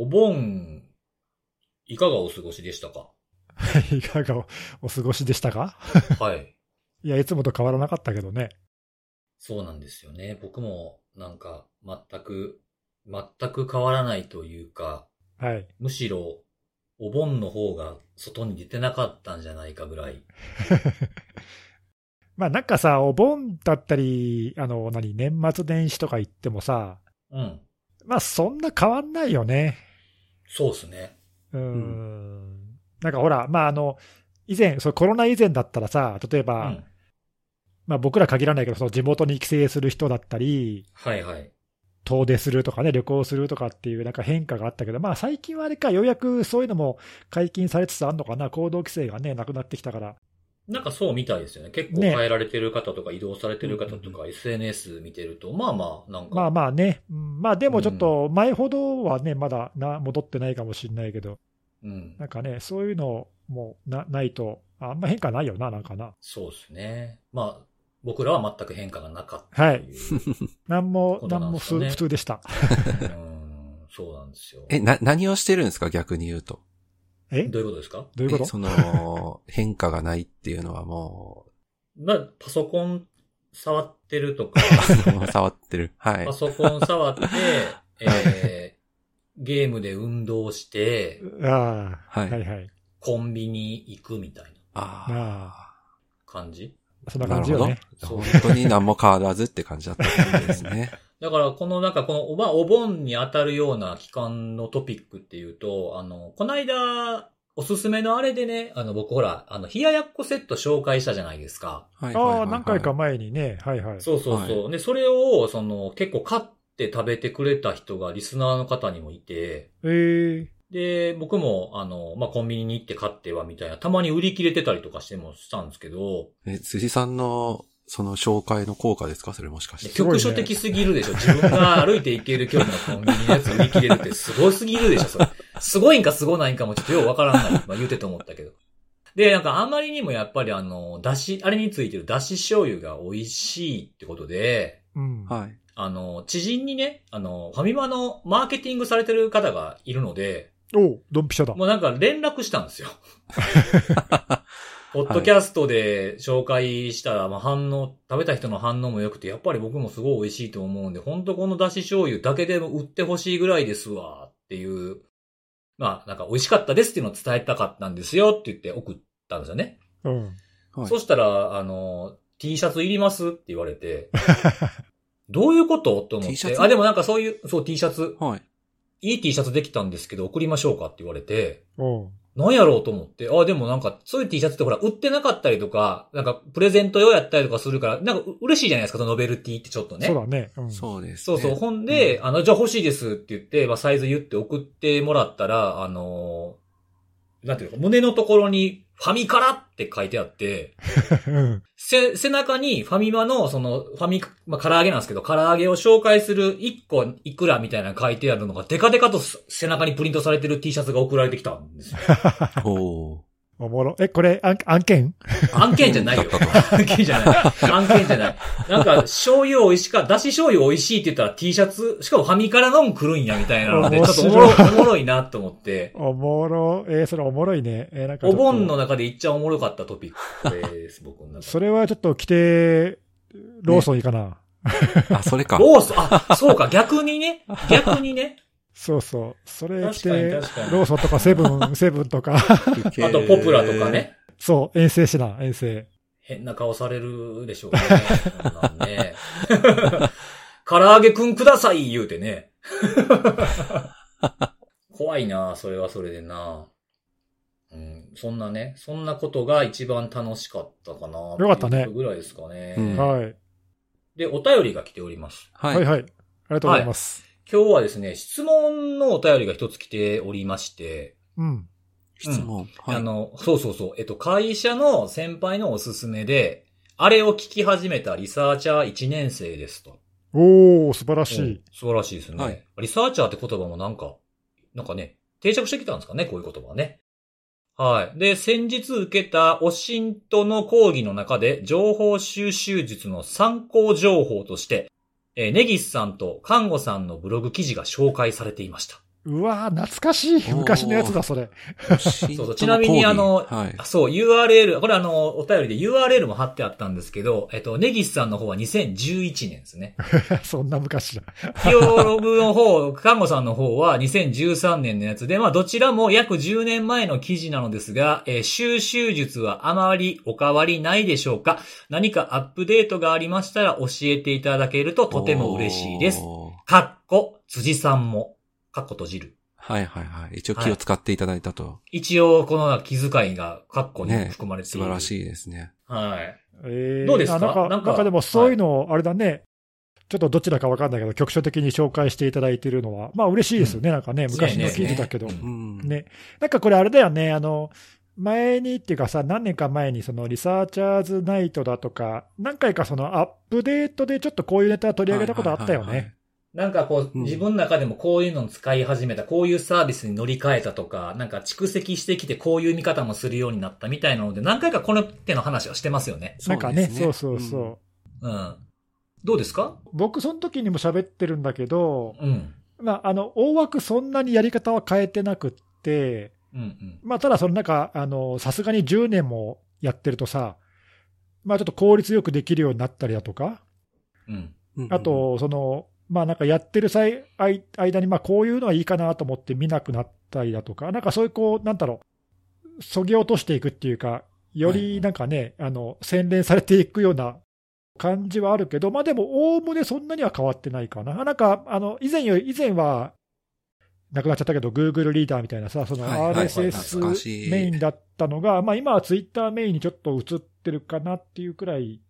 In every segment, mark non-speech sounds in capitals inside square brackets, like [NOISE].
お盆、いかがお過ごしでしたか？[LAUGHS] いかがおお過ごしでしたか？[LAUGHS] はい。いや、いつもと変わらなかったけどね。そうなんですよね。僕もなんか全く、全く変わらないというか、はい。むしろお盆の方が外に出てなかったんじゃないかぐらい。[LAUGHS] まあなんかさ、お盆だったり、あの、何、年末年始とか言ってもさ、うん。まあそんな変わんないよね。そうですね。うーん。なんかほら、まああの、以前、そうコロナ以前だったらさ、例えうば、ん。まあ僕ら限らないけど、その地元に帰省する人だったり、はいはい。遠出するとかね、旅行するとかっていうなんか変化があったけど、まあ最近はあれか、ようやくそういうのも解禁されつつあるのかな、行動規制がね、なくなってきたから。なんかそうみたいですよね。結構ね変えられてる方とか移動されてる方とか SNS 見てると、まあまあ、なんか。まあまあね、うんまあでもちょっと前ほどはね、まだな戻ってないかもしれないけど、うん。なんかね、そういうのもなないと、あんま変化ないよな、なんかな。そうですね。まあ、僕らは全く変化がなかったはい。[LAUGHS] なんも、なんも普通でした。うん、そうなんですよ。え、な、何をしてるんですか逆に言うと。え？どういうことですか？どういうこと？えその、[LAUGHS] 変化がないっていうのはもまあ、パソコン触ってるとか、[LAUGHS] う、触ってる。はいパ。ソコン触って、[LAUGHS] えー、ゲームで運動して、ああ、ははいいはい。コンビニ行くみたいなああ感じ？そんなあ。なるほど感じよね。。本当に何も変わらずって感じだったってことですね。だから、このなんか、この、まあ、お盆に当たるような期間のトピックっていうと、あの、この間、おすすめのあれでね、あの、僕ほら、あの、冷ややっこセット紹介したじゃないですか。はいはいはいはい。ああ、何回か前にね、はいはい。そうそうそう。で、それを、その、結構買って食べてくれた人がリスナーの方にもいて、ええで、僕も、あの、まあ、コンビニに行って買ってはみたいな、たまに売り切れてたりとかしてもしたんですけど、え、辻さんの、その紹介の効果ですか？それもしかして。局所的すぎるでしょ。自分が歩いて行ける距離のコンビニのやつ売り切れるってすごすぎるでしょ、それ。すごいんかすごないんかもちょっとようわからない。まあ、言うてと思ったけど。で、なんかあまりにもやっぱりあの、だし、あれについてるだし醤油が美味しいってことで、うん。はい。あの、知人にね、あの、ファミマのマーケティングされてる方がいるので、おうドンピシャだ。もうなんか連絡したんですよ。[LAUGHS] ポッドキャストで紹介したら、まあ反応、食べた人の反応も良くて、やっぱり僕もすごい美味しいと思うんで、本当このだし醤油だけでも売ってほしいぐらいですわ、っていう。まあ、なんか美味しかったですっていうのを伝えたかったんですよって言って送ったんですよね。うん。はいそしたら、あの、T シャツいりますって言われて、どういうこと？と思っ T シャて。ツ？あ、でもなんかそういう、そう T シャツ、はい。いい T シャツできたんですけど送りましょうかって言われて、おうなんやろうと思って、あ、でもなんか、そういう T シャツってほら、売ってなかったりとか、なんか、プレゼント用やったりとかするから、なんか、う嬉しいじゃないですか、そのノベルティってちょっとね。そうだね。うん。そうです、ね。そうそう。ほんで、あの、じゃあ欲しいですって言って、まあ、サイズ言って送ってもらったら、あのーなんていうの胸のところに、ファミカラって書いてあって、うん。せ、背中にファミマの、その、ファミ、まあ、唐揚げなんですけど、唐揚げを紹介する1個いくらみたいなの書いてあるのが、デカデカと背中にプリントされてる T シャツが送られてきたんですよ。[LAUGHS] おもろ。え、これ、案案件？案件じゃないよ。案件じゃない。案件じゃない。なんか、醤油美味しか、だし醤油美味しいって言ったら T シャツ、しかもファミからのん来るんやみたいなので、ちょっとおもろおもろいなと思って、おもろ。えーそれおもろいね。えーなんかお盆の中でいっちゃおもろかったトピックです、僕の。それはちょっと来て、ローソンいいかな？あ、それか。ローソン、あ、そうか、逆にね、逆にね。そうそう。それ来確かにて確かに、ローソンとかセブン、[LAUGHS] セブンとか、あと、ポプラとか。ね。そう、遠征しな、遠征。変な顔されるでしょうね。そんなんね。唐揚げくんください言うてね。[LAUGHS] 怖いなそれはそれでなうん、そんなね、そんなことが一番楽しかったかなよかったねぐらいですかね。うんはい。で、お便りが来ております。は。はいいはい。ありがとうございます。今日はですね、質問のお便りが一つ来ておりまして、うん。質問。はい。あの、そうそうそう。えっと、会社の先輩のおすすめで、あれを聞き始めたリサーチャー1年生ですと。おー、素晴らしうんい。素晴らしいですね、はいリサーチャーって言葉もなんか、なんかね、定着してきたんですかね、こういう言葉はね。はい。で、先日受けたオシントの講義の中で、情報収集術の参考情報として、ネギスさんと看護さんのブログ記事が紹介されていました。うわー懐かしい。昔のやつだ、それ。そうそうちなみにあのはい。そう、URL、これあの、お便りで URL も貼ってあったんですけど、えっと、ネギスさんの方は2011年ですね。[LAUGHS] そんな昔だ。ヒオログの方、看護さんの方は2013年のやつで、まあどちらも約10年前の記事なのですが、えー収集術はあまりお変わりないでしょうか？何かアップデートがありましたら教えていただけるととても嬉しいです。かっこ、辻さんも、かっこ閉じる。はいはいはい。一応気を使っていただいたと。一応、この気遣いがカッコにね含まれている。素晴らしいですね。はい。えーどうですか？あなんか、なんかなんかでもそういうの、あれだね、ちょっとどちらかわかんないけど、局所的に紹介していただいているのは、まあ嬉しいですよね、なんかね、昔の記事だけど。ねうん。ね。なんかこれあれだよね、あの、前にっていうかさ、何年か前にそのリサーチャーズナイトだとか、何回かそのアップデートでちょっとこういうネタ取り上げたことあったよはいはいはいね。なんかこう、うん自分の中でもこういうのを使い始めた、こういうサービスに乗り換えたとか、なんか蓄積してきてこういう見方もするようになったみたいなので、何回かこの手の話はしてますよね。なんかね、そうですねそうそうそう。うん。どうですか？僕、その時にも喋ってるんだけど、うん。まあ、あの、大枠そんなにやり方は変えてなくって、うんうん。まあ、ただ、そのなんか、あの、さすがに10年もやってるとさ、まあ、ちょっと効率よくできるようになったりだとか、うん。うんあ、と、その、まあなんかやってる際、間に、まあこういうのはいいかなと思って見なくなったりだとか、なんかそういうこう、なんだろう、そぎ落としていくっていうか、よりなんかね、あの、洗練されていくような感じはあるけど、まあでも、おおむねそんなには変わってないかな。なんか、あの、以前より、以前は、なくなっちゃったけど、Google リーダーみたいなさ、その RSS メインだったのが、まあ今は Twitter メインにちょっと移ってるかなっていうくらい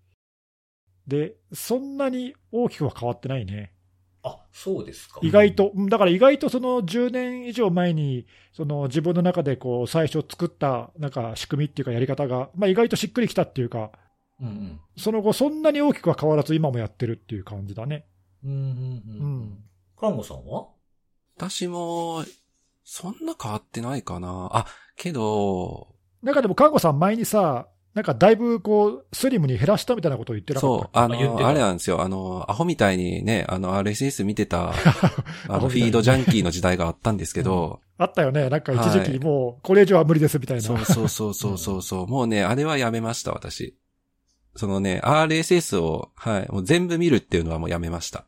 で、そんなに大きくは変わってないね。あ、そうですか。意外と、うんだから意外とその10年以上前に、その自分の中でこう最初作ったなんか仕組みっていうかやり方が、まあ、意外としっくりきたっていうか、うんうん。その後、そんなに大きくは変わらず、今もやってるっていう感じだね。うんうんう。うんん。看護さんは？私も、そんな変わってないかな。あ、けど、なんかでも、看護さん、前にさ、なんかだいぶこう、スリムに減らしたみたいなことを言ってなかそう、ったあの、言ってたあれなんですよ。あの、アホみたいにね、あの、RSS 見てた、[LAUGHS] あの、フィードジャンキーの時代があったんですけど、あったよね。なんか一時期もう、これ以上は無理ですみたいな。そうそうそうそうそうそう、もうね、[LAUGHS] あれはやめました、私。そのね、RSS を、はい、もう全部見るっていうのはもうやめました。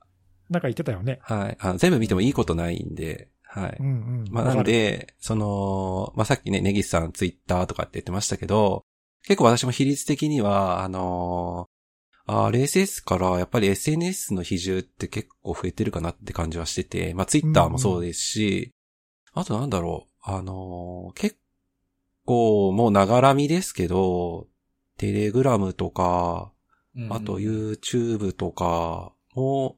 なんか言ってたよね。はい。あの全部見てもいいことないんで、はい。うんうん。まあ、なんで、その、まあ、さっきね、ネギスさんツイッターとかって言ってましたけど、結構私も比率的には、あのー、RSS からやっぱり SNS の比重って結構増えてるかなって感じはしてて、まあ、ツイッターもそうですし、あとなんだろう、あのー結構もうながらみですけど、テレグラムとか、あと YouTube とかも、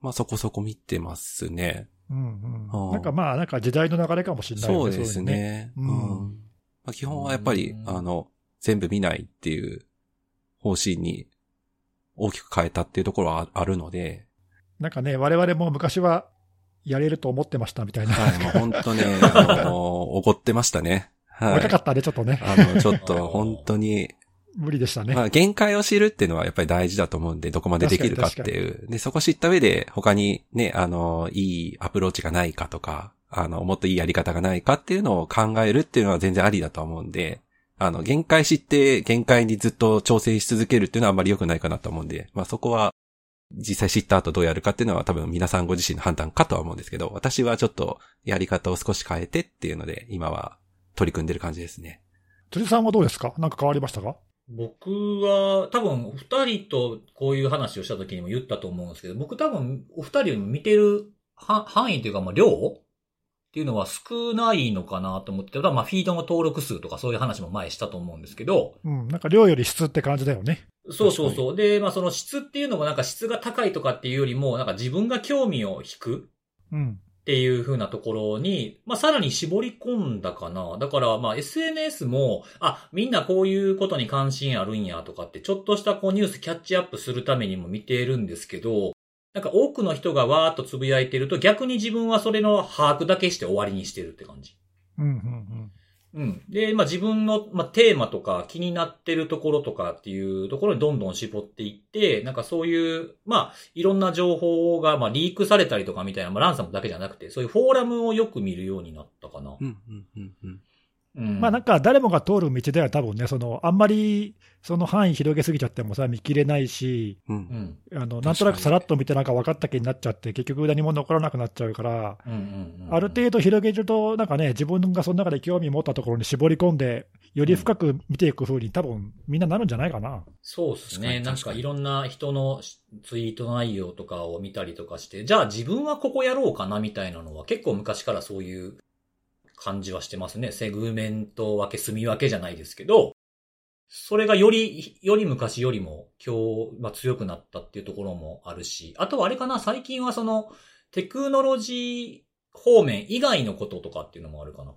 まあそこそこ見てますね。うんうん。うんなんかまあ、なんか時代の流れかもしれないよね。そうですいのね。ね。ううんん。まあ、基本はやっぱりう、んあの、全部見ないっていう方針に大きく変えたっていうところはああるので、なんかね、我々も昔はやれると思ってましたみたいな。はい、もう本当ね、[LAUGHS] あの、怒ってましたね。はい。若かったね、ちょっとね。あの、ちょっと [LAUGHS] 本当に、無理でしたね。まあ、限界を知るっていうのはやっぱり大事だと思うんで、どこまでできるかっていう。で、そこ知った上で、他にね、あの、いいアプローチがないかとか、あの、もっといいやり方がないかっていうのを考えるっていうのは全然ありだと思うんで、あの、限界知って、限界にずっと調整し続けるっていうのはあんまり良くないかなと思うんで、まあそこは、実際知った後どうやるかっていうのは多分皆さんご自身の判断かとは思うんですけど、私はちょっとやり方を少し変えてっていうので、今は取り組んでる感じですね。辻さんはどうですか？なんか変わりましたか？僕は、多分、二人とこういう話をした時にも言ったと思うんですけど、僕多分、お二人を見てるは範囲というか、まあ、量っていうのは少ないのかなと思ってた。まあ、フィードの登録数とかそういう話も前したと思うんですけど、うん。なんか量より質って感じだよね。そうそうそう。で、まあ、その質っていうのもなんか質が高いとかっていうよりも、なんか自分が興味を引くうん。っていう風なところに、まあ、さらに絞り込んだかな。だから、まあ、SNS も、あ、みんなこういうことに関心あるんやとかって、ちょっとしたこうニュースキャッチアップするためにも見ているんですけど、なんか多くの人がわーっとつぶやいてると、逆に自分はそれの把握だけして終わりにしてるって感じ。うんうんうん。で、まあ自分の、まあ、テーマとか気になってるところとかっていうところにどんどん絞っていって、なんかそういう、まあいろんな情報が、まあリークされたりとかみたいな、まあランサムだけじゃなくて、そういうフォーラムをよく見るようになったかな。うん、うん、うん、うん。うん。まあなんか誰もが通る道では多分ね、そのあんまりその範囲広げすぎちゃってもさ、見切れないし、う。うんん。あのなんとなくさらっと見てなんか分かった気になっちゃって、結局何も残らなくなっちゃうから、うんうんうん。ある程度広げると、なんかね、自分がその中で興味持ったところに絞り込んで、より深く見ていく風に、多分みんななるんじゃないかな。そうですね。なんかいろんな人のツイート内容とかを見たりとかして、じゃあ自分はここやろうかなみたいなのは結構昔からそういう感じはしてますね。セグメント分け、住み分けじゃないですけど、それがより、より昔よりも今日、まあ、強くなったっていうところもあるし、あとはあれかな、最近はそのテクノロジー方面以外のこととかっていうのもあるかな。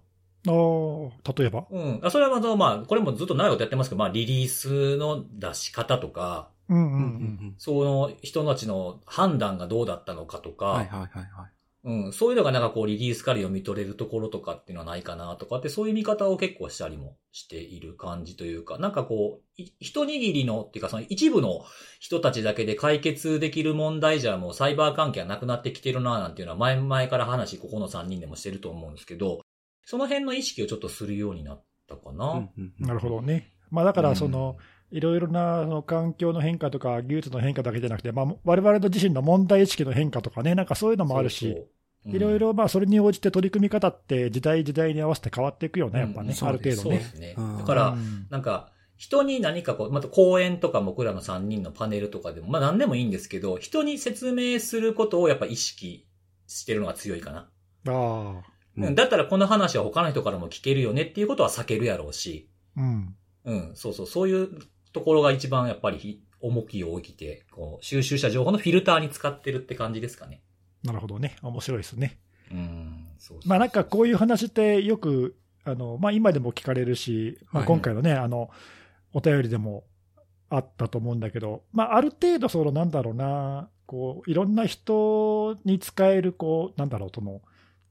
あー例えば？うん。あそれはまあ、これもずっと長いことやってますけど、まあ、リリースの出し方とか、うんううん、うんうん。ん。その人たちの判断がどうだったのかとか、はい、はい、はい、はい。うん、そういうのがなんかこうリリースから読み取れるところとかっていうのはないかなとかって、そういう見方を結構したりもしている感じというか、なんかこう、一握りのっていうかその一部の人たちだけで解決できる問題じゃもうサイバー関係はなくなってきてるななんていうのは前々から話ここの3人でもしてると思うんですけど、その辺の意識をちょっとするようになったかな？うんうん。なるほど。ね。まあだから、その、いろいろなその環境の変化とか、技術の変化だけじゃなくて、まあ、我々の自身の問題意識の変化とかね、なん。かそういうのもあるし、いろいろまあそれに応じて取り組み方って、時代時代に合わせて変わっていくよね、やっぱうんね、そうある程度ね。そうですね。うんだから、うんなんか、人に何かこう、また講演とか僕らの3人のパネルとかでも、まあ何でもいいんですけど、人に説明することをやっぱ意識してるのが強いかな。ああ、うんだったらこの話は他の人からも聞けるよねっていうことは避けるやろうし、うん。うん、そうそう、そういうところが一番やっぱりひ重きを置いて、こう、収集した情報のフィルターに使ってるって感じですかね。なるほどね。面白いですね。うん、まあなんかこういう話ってよく、あの、まあ今でも聞かれるし、まあはい今回のね、あの、お便りでもあったと思うんだけど、まあある程度そのなんだろうな、こう、いろんな人に使える、こう、なんだろう、その、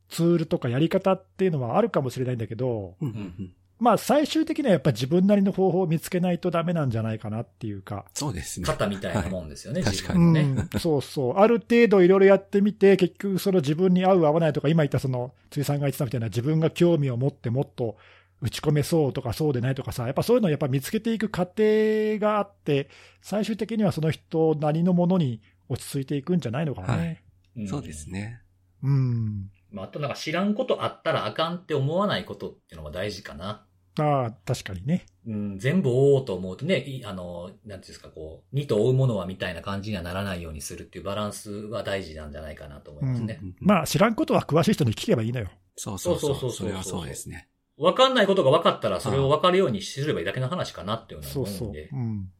ツールとかやり方っていうのはあるかもしれないんだけど、うんうんうんまあ最終的にはやっぱり自分なりの方法を見つけないとダメなんじゃないかなっていうか、そうですね。肩みたいなもんですよね、はい自う分のね。ん、そうそう、ある程度いろいろやってみて、結局その自分に合う合わないとか、今言ったその、辻さんが言ってたみたいな自分が興味を持ってもっと打ち込めそうとかそうでないとかさ、やっぱそういうのをやっぱ見つけていく過程があって、最終的にはその人なりのものに落ち着いていくんじゃないのかなね。んそうです。ね。うん。まあ、あとなんか知らんことあったらあかんって思わないことっていうのが大事かな。ああ、確かにね。うん、全部追おうと思うとね、いあの、なんていうんですか、こう、二と追うものはみたいな感じにはならないようにするっていうバランスは大事なんじゃないかなと思いますね。うんまあ知らんことは詳しい人に聞けばいいのよ。そうそうそう。そうそうそうそうそれはそうですね。わかんないことが分かったら、それを分かるようにすればいいだけの話かなっていうのはそうそう。思うんで。うん。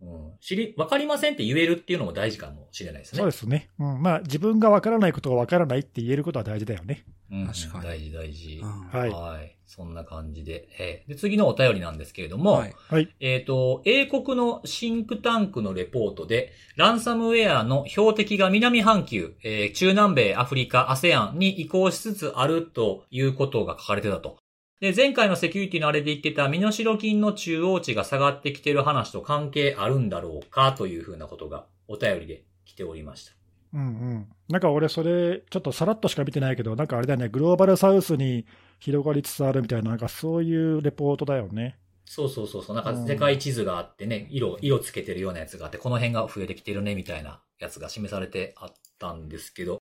うん。知り、分かりませんって言えるっていうのも大事かもしれないですね。そうですね。うん。まあ自分がわからないことがわからないって言えることは大事だよね。うん。確かに大事大事。うんはいはい。そんな感じで。えーで、次のお便りなんですけれども、はい。はい。えっ、と、英国のシンクタンクのレポートで、ランサムウェアの標的が南半球、えー中南米、アフリカ、ASEAN に移行しつつあるということが書かれてたと。で、前回のセキュリティのあれで言ってた身代金の中央値が下がってきてる話と関係あるんだろうかというふうなことがお便りで来ておりました。うんうん。なんか俺、それ、ちょっとさらっとしか見てないけど、なんかあれだよね、グローバルサウスに広がりつつあるみたいな、なんかそういうレポートだよね。そうそうそうそう。なんか世界地図があってね、色、色つけてるようなやつがあって、この辺が増えてきてるね、みたいなやつが示されてあったんですけど、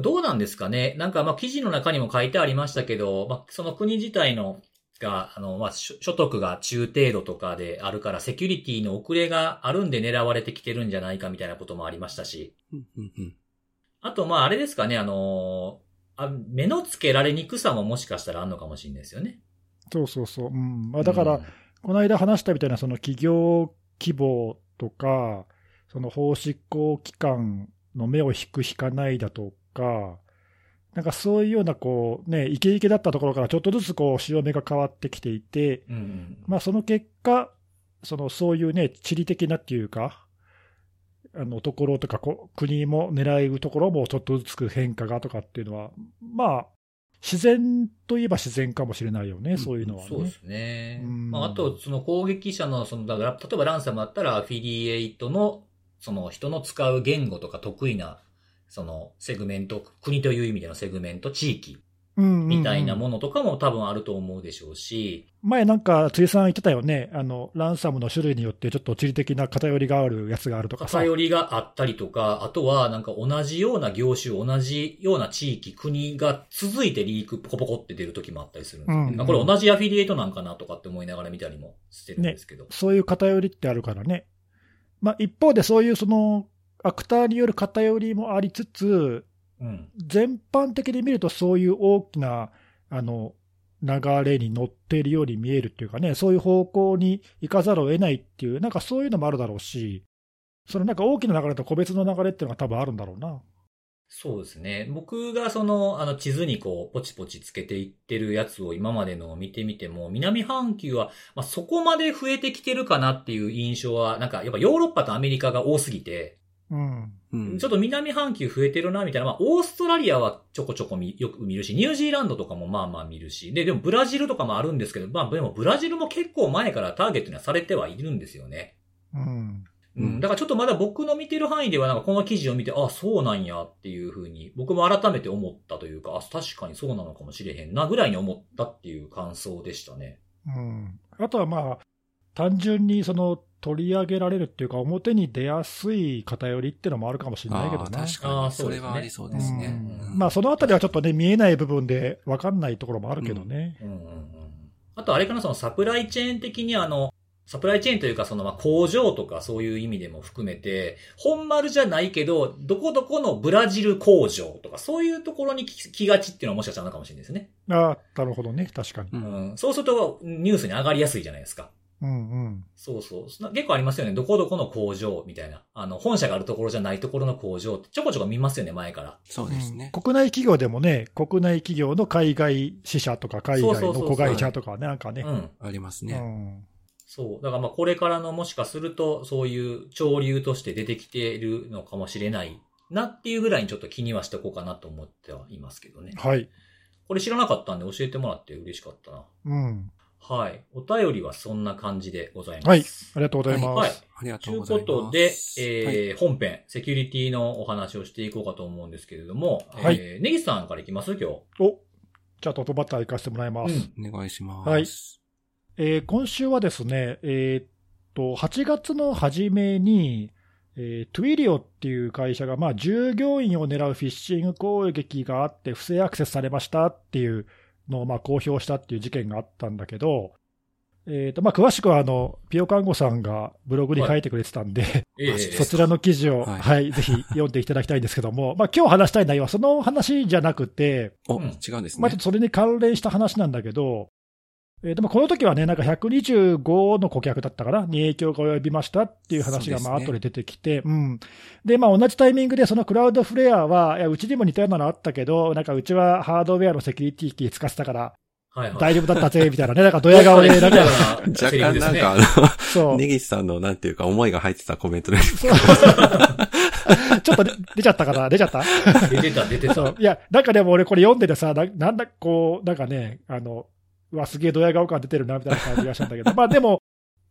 どうなんですかね？なんかまあ記事の中にも書いてありましたけど、まあその国自体のが、あの、まあ所所得が中程度とかであるから、セキュリティの遅れがあるんで狙われてきてるんじゃないかみたいなこともありましたし、うんうんうんあとまああれですかね、あのあ目の付けられにくさももしかしたらあるのかもしれないですよね。そうそうそう。うん。まあ、だから、うんこの間話したみたいな、その企業規模とか、その法執行機関の目を引く引かないだとか、なんかそういうような、こう、ね、イケイケだったところからちょっとずつこう、潮目が変わってきていて、うんうんまあ、その結果、そのそういうね、地理的なっていうか、あのところとかこ、国も狙うところもちょっとずつ変化がとかっていうのは、まあ、自然といえば自然かもしれないよね、そういうのはね。そうですね。うんまあ、あと、その攻撃者の、その、だから、例えばランサムだったら、アフィリエイトの、その人の使う言語とか得意な、その、セグメント、国という意味でのセグメント、地域うんうんうんみたいなものとかも多分あると思うでしょうし、前なんか、辻さん言ってたよね、あの、ランサムの種類によってちょっと地理的な偏りがあるやつがあるとかさ。偏りがあったりとか、あとはなんか同じような業種、同じような地域、国が続いてリークポコポコって出る時もあったりするんですよね、うんあこれ同じアフィリエイトなんかなとかって思いながら見たりもしてるんですけど。そういう偏りってあるからね。まあ、一方でそういうその、アクターによる偏りもありつつ、うん。全般的に見るとそういう大きな、あの、流れに乗っているように見えるっていうかね、そういう方向に行かざるを得ないっていう、なんかそういうのもあるだろうし、そのなんか大きな流れと個別の流れっていうのが多分あるんだろうな。そうですね。僕がその、あの、地図にこう、ポチポチつけていってるやつを今までのを見てみても、南半球は、まあ、そこまで増えてきてるかなっていう印象は、なんか、やっぱヨーロッパとアメリカが多すぎて、うん。うんちょっと南半球増えてるな、みたいな。まあ、オーストラリアはちょこちょこ見よく見るし、ニュージーランドとかもまあまあ見るし、で、でもブラジルとかもあるんですけど、まあ、でもブラジルも結構前からターゲットにはされてはいるんですよね。うん。うん。だからちょっとまだ僕の見てる範囲では、なんかこの記事を見て、あ、そうなんやっていうふうに、僕も改めて思ったというか、あ、確かにそうなのかもしれへんな、ぐらいに思ったっていう感想でしたね。うん。あとはまあ、単純にその、取り上げられるっていうか、表に出やすい偏りっていうのもあるかもしれないけどね。確かに。それあーそうですねはありそうですね。まあ、そのあたりはちょっとね、見えない部分で分かんないところもあるけどね。うんうんうん。あとあれかな、そのサプライチェーン的にあの、サプライチェーンというかそのまあ工場とかそういう意味でも含めて、本丸じゃないけど、どこどこのブラジル工場とかそういうところに来来がちっていうのはもしかしたらあるかもしれないですね。ああ、なるほどね、確かに。ううんん。そうするとニュースに上がりやすいじゃないですか。うんうん。そうそう。結構ありますよね。どこどこの工場みたいな。あの、本社があるところじゃないところの工場ってちょこちょこ見ますよね、前から。そうですね。国内企業でもね、国内企業の海外支社とか、海外の子会社とかね、なんかね。うん。ありますね。うんそう。だからまあこれからのもしかすると、そういう潮流として出てきているのかもしれないなっていうぐらいにちょっと気にはしておこうかなと思ってはいますけどね。はい。これ知らなかったんで教えてもらって嬉しかったな。うん。はい。お便りはそんな感じでございます。はい。ありがとうございます。はいありがとといううございます。ことで、えーはい本編、セキュリティのお話をしていこうかと思うんですけれども、はいえー、ネギさんからいきます？今日。おじゃあトップバッター行かせてもらいます。うんお願いします。はいえー今週はですね、えーっと、8月の初めに、えー、 Twilio っていう会社が、まあ、従業員を狙うフィッシング攻撃があって、不正アクセスされましたっていうのを、まあ、公表したっていう事件があったんだけど、えーっと、まあ、詳しくは、あの、 piyokango さんがブログに書いてくれてたんで、えーマジでそちらの記事を、はい。はい、ぜひ読んでいただきたいんですけども、まあ、今日話したい内容はその話じゃなくて、お、うん。違うんですまあ、ちょっね。とそれに関連した話なんだけど、えーでもこの時はね、なんか125の顧客だったかな、に影響が及びましたっていう話が、まあ後で出てきて、うん。で、まあ同じタイミングで、そのクラウドフレアは、いや、うちにも似たようなのあったけど、なんかうちはハードウェアのセキュリティキー使ってたから、はいはい。大丈夫だったぜ、みたいなね、なんかドヤ顔で、[LAUGHS] なんか、若干なんか、あ [LAUGHS] そうの、。ネギスさんのなんていうか思いが入ってたコメントで。そう [LAUGHS] ちょっと出出ちゃったかな？出ちゃった？出てた、出てた。そう。いや、なんかでも俺これ読んでてさ、ななんだ、こう、なんかね、あの、うわ、すげえドヤ顔感出てるな、みたいな感じがしたんだけど、[LAUGHS] まあでも、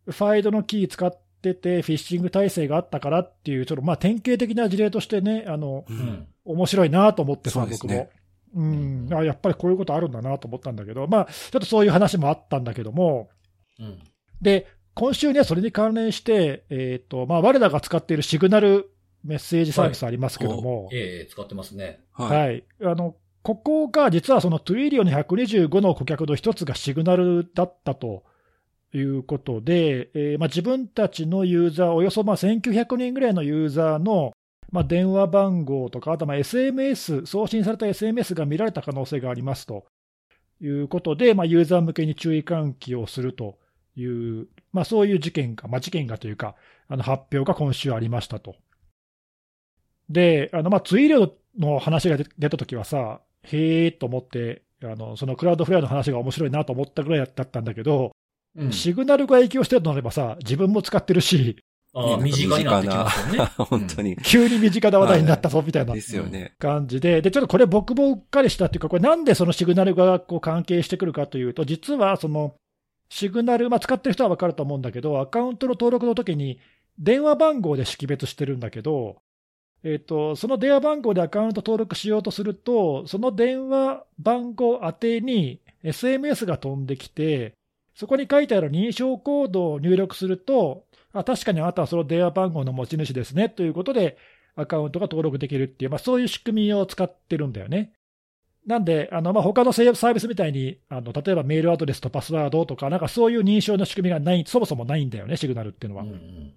ファイドのキー使ってて、フィッシング体制があったからっていう、ちょっとまあ典型的な事例としてね、あの、ううんん。面白いなと思ってさ、僕も。うん、あやっぱりこういうことあるんだなと思ったんだけど、まあ、ちょっとそういう話もあったんだけども、うん。で、今週ね、それに関連して、えっ、と、まあ、我らが使っている Signal メッセージサービスありますけども、ええ使ってますね。はい。はい。あの、ここが実はその Twilio の125の顧客の一つが Signal だったということで、えーまあ、自分たちのユーザー、およそまあ1900人ぐらいのユーザーの、まあ、電話番号とか、あとまあ SMS、送信された SMS が見られた可能性がありますということで、まあ、ユーザー向けに注意喚起をするという、まあ、そういう事件が、まあ、事件がというか、あの発表が今週ありましたと。で、あのまあツイリオの話が出たときはさ、へーと思って、あのそのクラウドフレアの話が面白いなと思ったぐらいだったんだけど、うん。シグナルが影響してるとなればさ、自分も使ってるし、ああ、身近になってきますよね。[LAUGHS] 本当に。急に身近な話題になったぞみたいなですよね。感じで、で、ちょっとこれ僕もうっかりしたっていうか、これなんでそのシグナルがこう関係してくるかというと、実はその、シグナル、まあ、使ってる人は分かると思うんだけど、アカウントの登録の時に、電話番号で識別してるんだけど、えっ、と、その電話番号でアカウント登録しようとすると、その電話番号宛てに SMS が飛んできて、そこに書いてある認証コードを入力すると、あ確かにあなたはその電話番号の持ち主ですねということで、アカウントが登録できるっていう、まあ、そういう仕組みを使ってるんだよね。なんで、あのまあ、他のサービスみたいにあの、例えばメールアドレスとパスワードとか、なんかそういう認証の仕組みがない、そもそもないんだよね、シグナルっていうのは。うんうん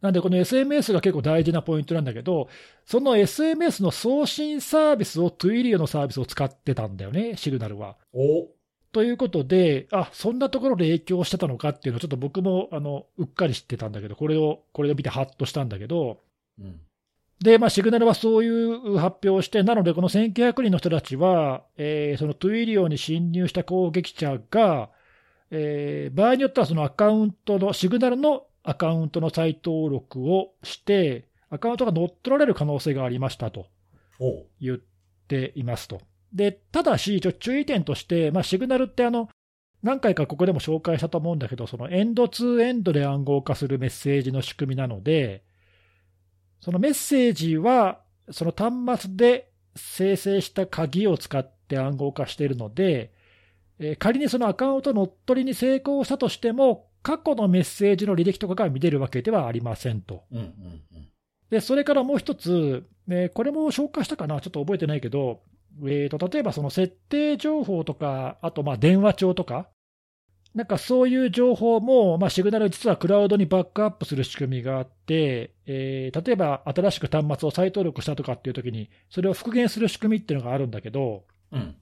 なんで、この SMS が結構大事なポイントなんだけど、その SMS の送信サービスを Twilio のサービスを使ってたんだよね、シグナルは。お。ということで、あそんなところで影響してたのかっていうのを、ちょっと僕もあのうっかり知ってたんだけど、これを、これを見てハッとしたんだけど、うん。で、まあ、シグナルはそういう発表をして、なので、この1900人の人たちは、えーその Twilio に侵入した攻撃者が、えー場合によってはそのアカウントの、シグナルのアカウントの再登録をして、アカウントが乗っ取られる可能性がありましたとお言っていますと。で、ただし、ちょ注意点として、まあ、シグナルってあの、何回かここでも紹介したと思うんだけど、そのエンドツーエンドで暗号化するメッセージの仕組みなので、そのメッセージは、その端末で生成した鍵を使って暗号化しているので、えー仮にそのアカウント乗っ取りに成功したとしても、過去のメッセージの履歴とかが見れるわけではありませんと。うんうんうん。で、それからもう一つ、えーこれも紹介したかな、ちょっと覚えてないけど、えーと例えばその設定情報とか、あとまあ電話帳とか、なんかそういう情報も、まあ、シグナル実はクラウドにバックアップする仕組みがあって、えー例えば新しく端末を再登録したとかっていうときに、それを復元する仕組みっていうのがあるんだけど、うん。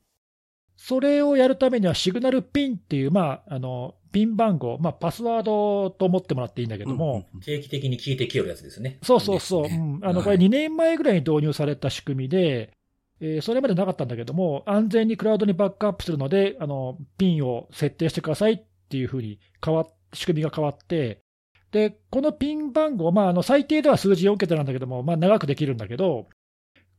それをやるためには、シグナルピンっていう、まあ、あのピン番号、まあ、パスワードと思ってもらっていいんだけども、定期的に聞いてきよるやつですね。そうそうそう、ね。うん。あのはい。これ、2年前ぐらいに導入された仕組みで、えーそれまでなかったんだけども、安全にクラウドにバックアップするので、あのピンを設定してくださいっていうふうに変わっ仕組みが変わって、でこのピン番号、まあ、あの最低では数字4桁なんだけども、まあ、長くできるんだけど、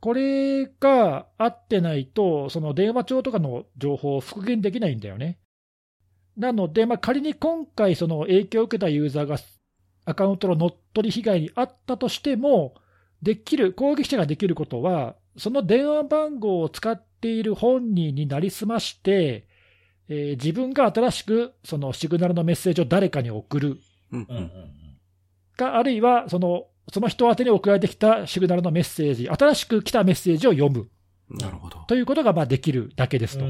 これが合ってないと、その電話帳とかの情報を復元できないんだよね。なので、まあ、仮に今回、その影響を受けたユーザーがアカウントの乗っ取り被害にあったとしても、できる、攻撃者ができることは、その電話番号を使っている本人になりすまして、えー自分が新しくそのシグナルのメッセージを誰かに送る。うん。うんうんか、あるいはそのその人宛てに送られてきたシグナルのメッセージ、新しく来たメッセージを読むなるほど。ということがまあできるだけですと。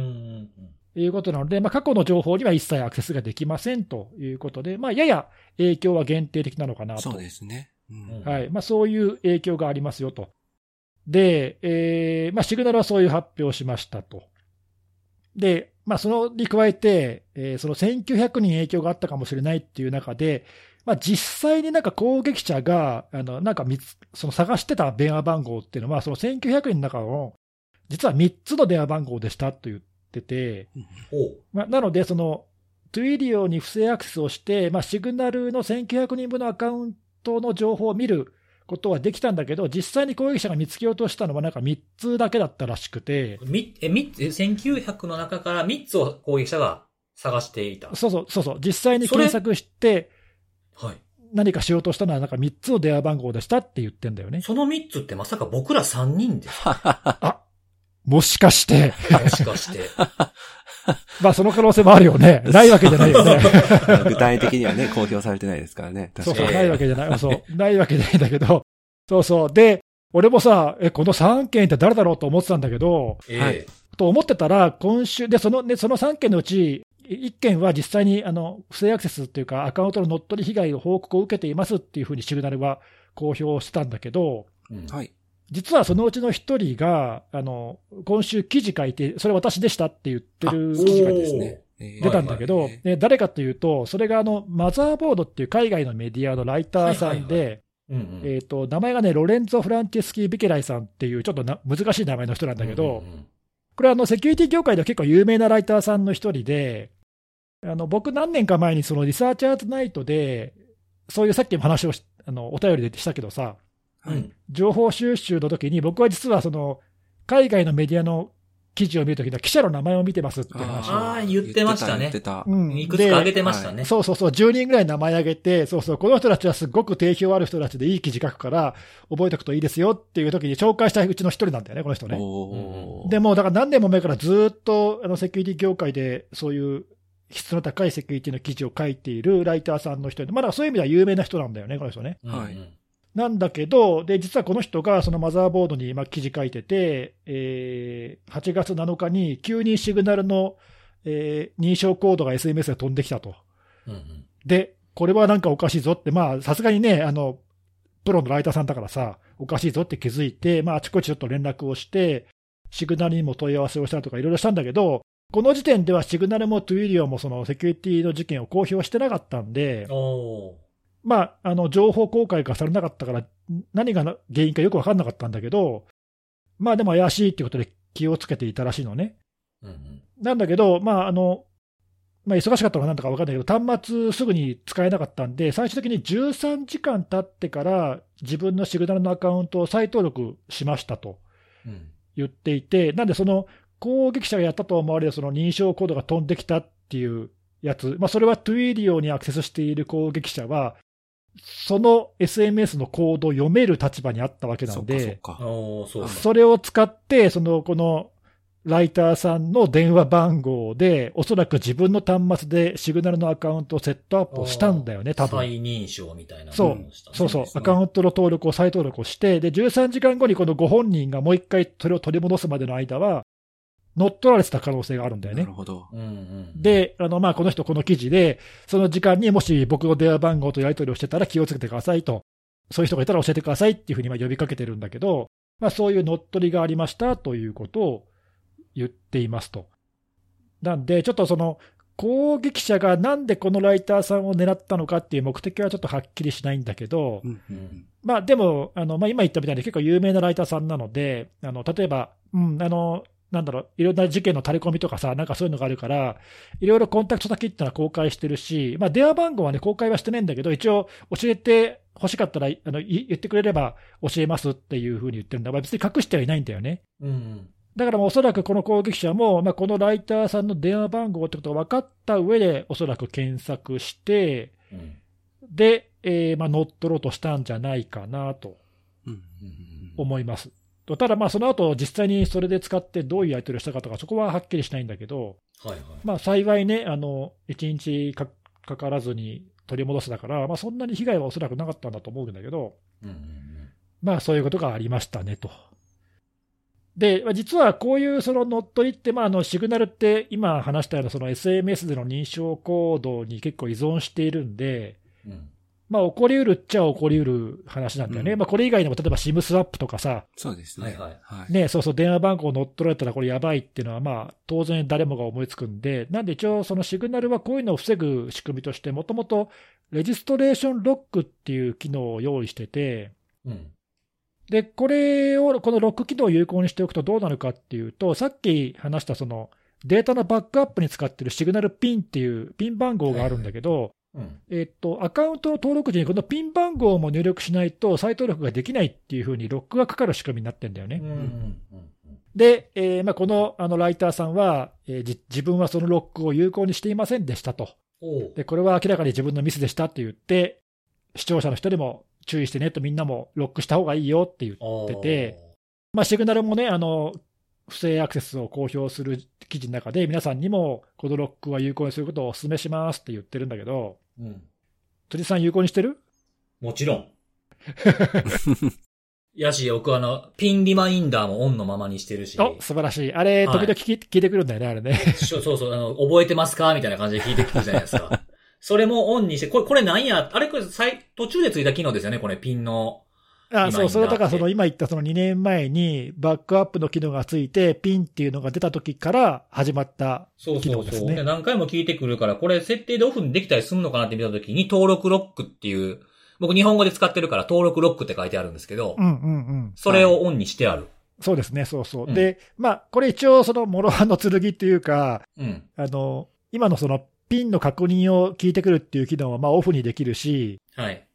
いうことなので、まあ、過去の情報には一切アクセスができませんということで、まあ、やや影響は限定的なのかなと。そうですね。うんうんはいまあ、そういう影響がありますよと。で、えーまあ、シグナルはそういう発表をしましたと。で、まあ、そのに加えて、えーその1900人影響があったかもしれないっていう中で、まあ、実際になんか攻撃者が、あのなんかその探してた電話番号っていうのは、その1900人の中の、実は3つの電話番号でしたと言ってて、まあ、なので、その、 Twilio に不正アクセスをして、まあ、 Signal の1900人分のアカウントの情報を見ることはできたんだけど、実際に攻撃者が見つけようとしたのはなんか3つだけだったらしくて、み、え、み、え1900の中から3つを攻撃者が探していた。そうそう、そうそう、実際に検索して、はい。何かしようとしたのはなんか3つの電話番号でしたって言ってんだよね。その3つってまさか僕ら3人ですか？[LAUGHS] あもしかして、もしかして。[LAUGHS] まあその可能性もあるよね。ないわけじゃないよね。[LAUGHS] 具体的にはね、公表されてないですからね。そうそう、確かに。ないわけじゃない。そう、ないわけじゃないんだけど、そうそう。で、俺もさ、え、この3件って誰だろうと思ってたんだけど、ええはいと思ってたら、今週、で、そのね、その3件のうち、1件は実際にあの不正アクセスっていうか、アカウントの乗っ取り被害の報告を受けていますっていうふうにシグナルは [LAUGHS] 公表してたんだけど。実はそのうちの1人が、あの今週記事書いて、それ私でしたって言ってるあ記事がですね。えー。出たんだけど、はいはい。ね誰かというと、それがあのマザーボードっていう海外のメディアのライターさんで、えーと、名前がね、ロレンゾ・フランチェスキー・ビケライさんっていう、ちょっとな難しい名前の人なんだけど、うんうんこれはあのセキュリティ業界では結構有名なライターさんの一人で、あの僕、何年か前にそのリサーチャーズナイトで、そういうさっきも話をしあの、お便りでしたけどさ、うん。情報収集の時に、僕は実はその、海外のメディアの記事を見るときには記者の名前を見てますって話をあー言ってましたね言ってた。うんいくつか挙げでてましたね。そうそうそう、10人ぐらい名前挙げて、そうそう、この人たちはすごく定評ある人たちでいい記事書くから、覚えておくといいですよっていう時に紹介したうちの一人なんだよね、この人ね。おーでも、だから何年も前からずっと、あの、セキュリティ業界で、そういう質の高いセキュリティの記事を書いているライターさんの人で、まだそういう意味では有名な人なんだよね、この人ね。うんはいなんだけど、で、実はこの人がそのマザーボードに今記事書いてて、えー8月7日に急にシグナルの、えー認証コードが SMS で飛んできたと。うんうんで、これはなんかおかしいぞって、まあ、さすがにね、あの、プロのライターさんだからさ、おかしいぞって気づいて、まあ、あちこちちょっと連絡をして、 Signal にも問い合わせをしたとかいろいろしたんだけど、この時点では Signal も Twilio もそのセキュリティの事件を公表してなかったんで、まあ、あの、情報公開がされなかったから、何が原因かよく分かんなかったんだけど、まあでも怪しいってことで気をつけていたらしいのね。うんうん。なんだけど、まあ、あの、まあ、忙しかったのかなんだか分かんないけど、端末すぐに使えなかったんで、最終的に13時間経ってから、自分の Signal のアカウントを再登録しましたとうん。言っていて、なんでその攻撃者がやったと思われるその認証コードが飛んできたっていうやつ、まあ、それは Twilio にアクセスしている攻撃者は、その SMS のコードを読める立場にあったわけなそので、そっか。おーそうか。それを使って、そのこのライターさんの電話番号で、おそらく自分の端末で Signal のアカウントをセットアップをしたんだよね、多分。再認証みたいなね。そう。そう、ですねアカウントの登録を再登録をして、で、13時間後にこのご本人がもう一回それを取り戻すまでの間は、乗っ取られてた可能性があるんだよねなる。ほど。うんうん。、で、あの、まあ、この人この記事で、その時間にもし僕の電話番号とやり取りをしてたら気をつけてくださいと、そういう人がいたら教えてくださいっていうふうにまあ呼びかけてるんだけど、まあ、そういう乗っ取りがありましたということを言っていますと。なんで、ちょっとその、攻撃者がなんでこのライターさんを狙ったのかっていう目的はちょっとはっきりしないんだけど、うんうんまあでも、あのまあ、今言ったみたいに結構有名なライターさんなので、あの例えば、うん、あの、なんだろう、いろんな事件の垂れ込みとかさ、なんかそういうのがあるから、いろいろコンタクト先っていうのは公開してるし、まあ電話番号はね、公開はしてないんだけど、一応教えて欲しかったらあのい言ってくれれば教えますっていうふうに言ってるんだ。まあ別に隠してはいないんだよね。うんうん。だからもうおそらくこの攻撃者も、まあ、このライターさんの電話番号ってことが分かった上で、おそらく検索して、うんで、えーまあ、乗っ取ろうとしたんじゃないかなと思います。ただ、まあその後実際にそれで使ってどういうやり取りをしたかとか、そこははっきりしないんだけど、はいはい。まあ、幸いね、あの1日かかからずに取り戻せたから、まあ、そんなに被害はおそらくなかったんだと思うんだけど、うんうんまあそういうことがありましたねと。で、まあ実はこういうその乗っ取りって、まあ、あのシグナルって今話したようなその SMS での認証コードに結構依存しているんで、うんうん。まあ、起こりうるっちゃ起こりうる話なんだよね。うんまあ、これ以外にも例えば SIM スワップとかさ、そうですね。はいはいはい。ね、そうそう、電話番号乗っ取られたらこれやばいっていうのは、まあ、当然誰もが思いつくんで、なんで一応、そのシグナルはこういうのを防ぐ仕組みとして、もともとレジストレーションロックっていう機能を用意してて、うん。で、これを、このロック機能を有効にしておくとどうなるかっていうと、さっき話したそのデータのバックアップに使ってるシグナルピンっていうピン番号があるんだけど、うん。えっと、アカウントの登録時にこのピン番号も入力しないと再登録ができないっていうふうにロックがかかる仕組みになってるんだよね。で、えーまあ、このあのライターさんは、えーじ自分はそのロックを有効にしていませんでしたと。で、これは明らかに自分のミスでしたって言って、視聴者の人にも注意してねとみんなもロックした方がいいよって言ってて、まあ、シグナルもね、あの、不正アクセスを公表する記事の中で、皆さんにもこのロックは有効にすることをお勧めしますって言ってるんだけど、うん。辻さん有効にしてる？もちろん。[LAUGHS] やし、僕あの、ピンリマインダーもオンのままにしてるし。お素晴らしい。あれ、はい時々聞い聞いてくるんだよね、あれね。しょ [LAUGHS] そうそう、あの、覚えてますかみたいな感じで聞いてくるじゃないですか。それもオンにして、これ、これなんや？あれこれ、最、途中でついた機能ですよね、これ、ピンの。あそう、それだからその今言ったその2年前にバックアップの機能がついて、ピンっていうのが出た時から始まったそう機そうそう。能ですね。で何回も聞いてくるから、これ設定でオフにできたりするのかなって見たときに、登録ロックっていう、僕日本語で使ってるから登録ロックって書いてあるんですけど、うんうんうん。それをオンにしてある。そうですね、そうそう。うんで、まあ、これ一応その諸刃の剣っていうか、うん。あの、今のそのピンの確認を聞いてくるっていう機能はまあオフにできるし、はい。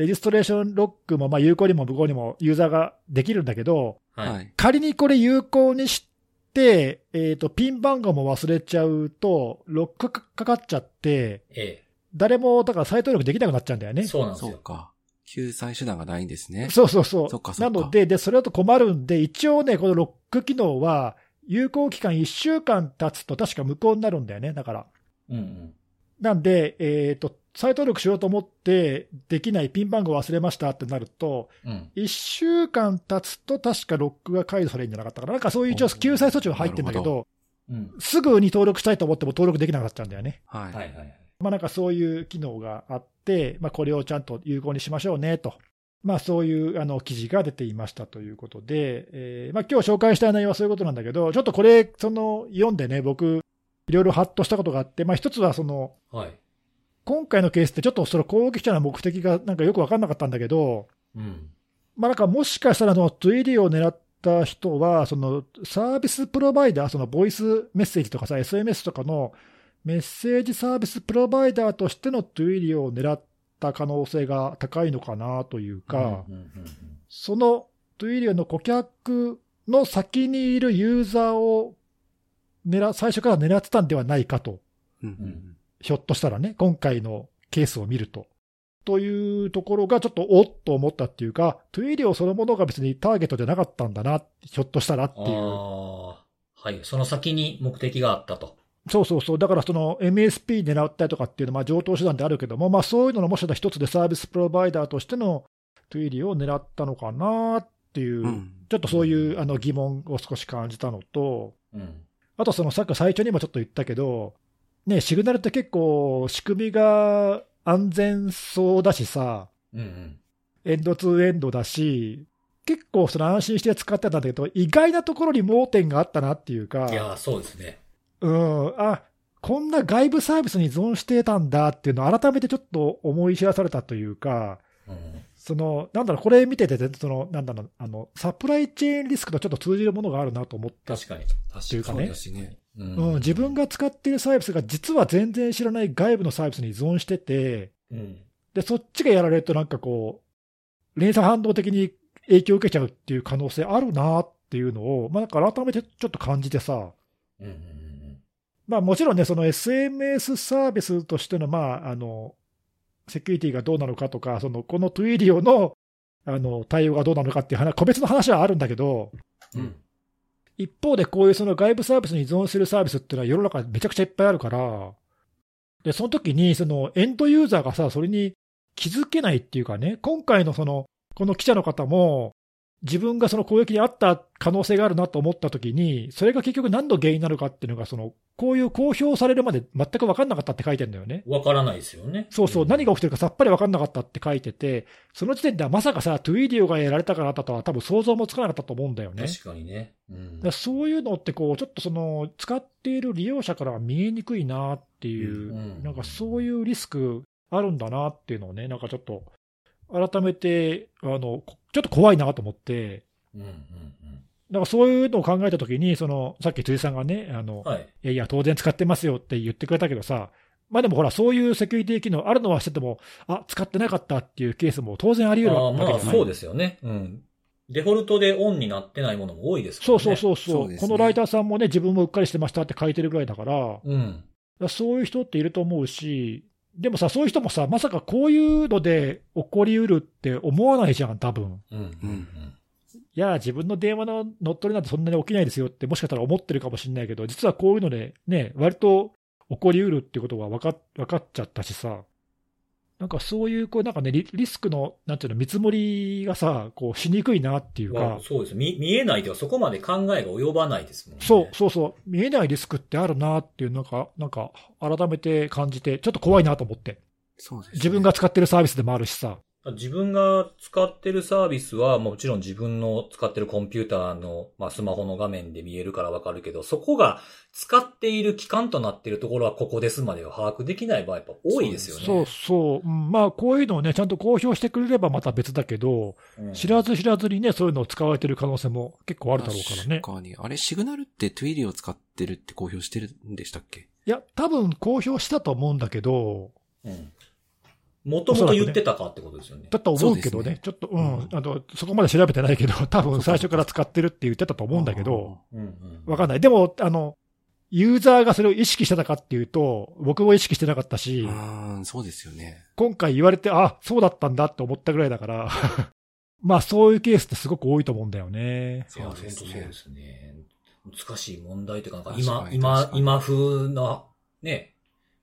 レジストレーションロックも、まあ、有効にも無効にもユーザーができるんだけど、はい。はい。仮にこれ有効にして、えっ、と、ピン番号も忘れちゃうと、ロックかかっちゃって、え誰も、だから再登録できなくなっちゃうんだよえ。ね。そうなんですよ。そうか。救済手段がないんですね。そうそうそう。そっかそっかなので、で、それだと困るんで、一応ね、このロック機能は、有効期間1週間経つと確か無効になるんだよね。だから。うんうん。なんで、えっ、と、再登録しようと思って、できないピン番号忘れましたってなると、うん。1週間経つと確かロックが解除されるんじゃなかったかな。なんかそういう一応救済措置は入ってるんだけど、うん。すぐに登録したいと思っても登録できなくなっちゃうんだよね。はい。はいはいはい。まあなんかそういう機能があって、まあこれをちゃんと有効にしましょうねと。まあそういうあの記事が出ていましたということで、えーまあ今日紹介したい内容はそういうことなんだけど、ちょっとこれ、その読んでね、僕、いろいろハッとしたことがあって、まあ一つはその、はい。今回のケースってちょっとその攻撃者の目的がなんかよく分かんなかったんだけど、うん。まあなんかもしかしたらそのトゥイリを狙った人は、そのサービスプロバイダー、そのボイスメッセージとかさ、SMS とかのメッセージサービスプロバイダーとしての Twilio を狙った可能性が高いのかなというか、うんうんうんその Twilio の顧客の先にいるユーザーを狙最初から狙ってたんではないかと。うんうんひょっとしたらね、今回のケースを見ると。というところがちょっとおっと思ったっていうか、 Twilio そのものが別にターゲットじゃなかったんだな、ひょっとしたらってあいう。あ。はい。その先に目的があったと。そうそうそう。だからその MSP 狙ったりとかっていうのはまあ常套手段であるけども、まあそういうののもしかしたら一つでサービスプロバイダーとしての Twilio を狙ったのかなっていう、うんちょっとそういうあの疑問を少し感じたのと、うん。あとそのさっき最初にもちょっと言ったけど、ね、 Signal って結構仕組みが安全そうだしさ、うんうん。エンドツーエンドだし、結構その安心して使ってたんだけど、意外なところに盲点があったなっていうか、いやー、そうですね。うん、あこんな外部サービスに依存してたんだっていうのを改めてちょっと思い知らされたというか、うん。そのなんだろう、これ見てて、そのなんだろうあの、サプライチェーンリスクとちょっと通じるものがあるなと思った確かに。確かに。うかねそうですね。ううん、自分が使っているサービスが実は全然知らない外部のサービスに依存してて、うん。でそっちがやられると、なんかこう、連鎖反応的に影響を受けちゃうっていう可能性あるなっていうのを、まあ、なんか改めてちょっと感じてさ、うんうんまあ、もちろんね、その SMS サービスとしての、まあ、あのセキュリティがどうなのかとか、そのこの Twilio のあの対応がどうなのかっていう話、個別の話はあるんだけど、うん。一方でこういうその外部サービスに依存するサービスっていうのは世の中めちゃくちゃいっぱいあるから、で、その時にそのエンドユーザーがさ、それに気づけないっていうかね、今回のその、この記者の方も、自分がその攻撃にあった可能性があるなと思った時に、それが結局何の原因になるかっていうのが、その、こういう公表されるまで全く分かんなかったって書いてるんだよね。わからないですよね。そうそう、ん何が起きてるかさっぱり分かんなかったって書いてて、その時点ではまさかさ、 Twilio がやられたからだとは多分想像もつかなかったと思うんだよね。確かにね。うんだそういうのってこう、ちょっとその使っている利用者からは見えにくいなっていう、うんなんかそういうリスクあるんだなっていうのをね、なんかちょっと改めてあの、こちょっと怖いなと思って、うんうんだからそういうのを考えたときに、そのさっき辻さんがね、あのうん。はい。いやいや、当然使ってますよって言ってくれたけどさ、まあでもほら、そういうセキュリティ機能あるのはしてても、あ使ってなかったっていうケースも当然あり得るああまあ、わけじゃないそうですよね。うん。デフォルトでオンになってないものも多いですからそうね。そうそうそう、そうですねこのライターさんもね、自分もうっかりしてましたって書いてるぐらいだから、う。うん。だからそういう人っていると思うし、でもさ、そういう人もさ、まさかこういうので起こりうるって思わないじゃん、多分うん。うん。いや、自分の電話の乗っ取りなんてそんなに起きないですよって、もしかしたら思ってるかもしれないけど、実はこういうので、ね、割と起こりうるってことが分か分かっちゃったしさ、なんかそういう、こうなんかねリ、リスクの、なんていうの、見積もりがさ、こうしにくいなっていうかまあ、、そうです。見、見えないとはそこまで考えが及ばないですもんね。そう、そうそう、見えないリスクってあるなっていう、なんか、なんか、改めて感じて、ちょっと怖いなと思って。そうですね。自分が使ってるサービスでもあるしさ。自分が使ってるサービスは、もちろん自分の使ってるコンピューターの、まあ、スマホの画面で見えるからわかるけど、そこが使っている期間となっているところはここですまでは把握できない場合やっぱ多いですよね。そうそう、うんまあ、こういうのをね、ちゃんと公表してくれればまた別だけど、うん知らず知らずにね、そういうのを使われてる可能性も結構あるだろうからね。確かに。あれ、シグナルってトゥイリを使ってるって公表してるんでしたっけ？いや、多分公表したと思うんだけど、うん。もともと言ってたかってことですよね。だと思うけどそうですね、ちょっと、ううんん、あの、そこまで調べてないけど、[LAUGHS] 多分最初から使ってるって言ってたと思うんだけど、うんうん。わかんない。でも、あの、ユーザーがそれを意識してたかっていうと、僕も意識してなかったし、うん、そうですよね。今回言われて、あ、そうだったんだって思ったぐらいだから、[LAUGHS] まあそういうケースってすごく多いと思うんだよね。そう本当そうですねですね。難しい問題というか、なんか確今今今風な、ね、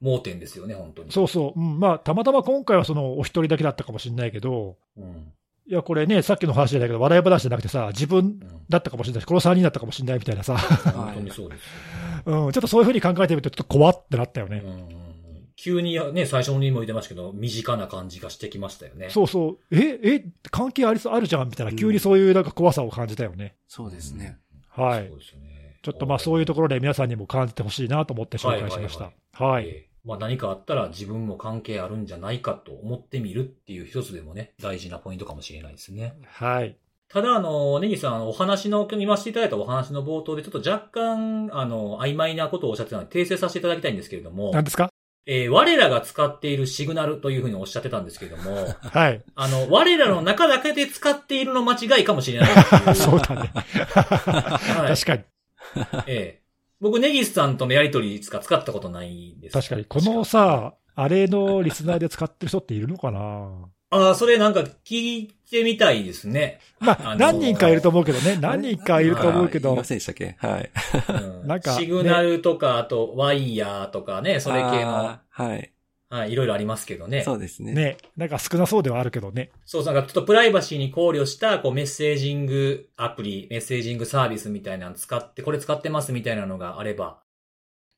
盲点ですよね、本当に。そうそう。うん、まあ、たまたま今回はそのお一人だけだったかもしれないけど、うん。いや、これね、さっきの話じゃないけど、笑い話じゃなくてさ、自分うん。だったかもしれないし、この3人だったかもしれないみたいなさ、本当にそうですよ。うん、ちょっとそういうふうに考えてみると、ちょっと怖ってなったよね。うん急にね、最初にも言ってましたけど、身近な感じがしてきましたよね。そうそう、え、え、関係ありそう、あるじゃんみたいな、急にそういうなんか怖さを感じたよね。そうですね。はいそう。ですよね。ちょっとまあそういうところで皆さんにも感じてほしいなと思って紹介しました。はい。ええまあ何かあったら自分も関係あるんじゃないかと思ってみるっていう一つでもね、大事なポイントかもしれないですね。はい。ただ、あの、ネギさん、お話の、今日言わせていただいたお話の冒頭で、ちょっと若干、あの、曖昧なことをおっしゃってたので、訂正させていただきたいんですけれども、何ですか？えー我らが使っているシグナルというふうにおっしゃってたんですけれども、[LAUGHS] はい。あの、我らの中だけで使っているの間違いかもしれない [LAUGHS] そうだね。[LAUGHS] はい確かに。ええ僕、ネギスさんとのやりとりしか使ったことないんです。確かに。このさ、あれのリスナーで使ってる人っているのかな？ああ、それなんか聞いてみたいですね。まあ、あのー何人かいると思うけどね。何人かいると思うけどいま。せんでしたっけ？はい。うんなんかシグナルとか、あと、ワイヤーとかね、それ系の、はい。はい、いろいろありますけどね。そうですね。ね。なんか少なそうではあるけどね。そう、なんかちょっとプライバシーに考慮した、こう、メッセージングアプリ、メッセージングサービスみたいなの使って、これ使ってますみたいなのがあれば、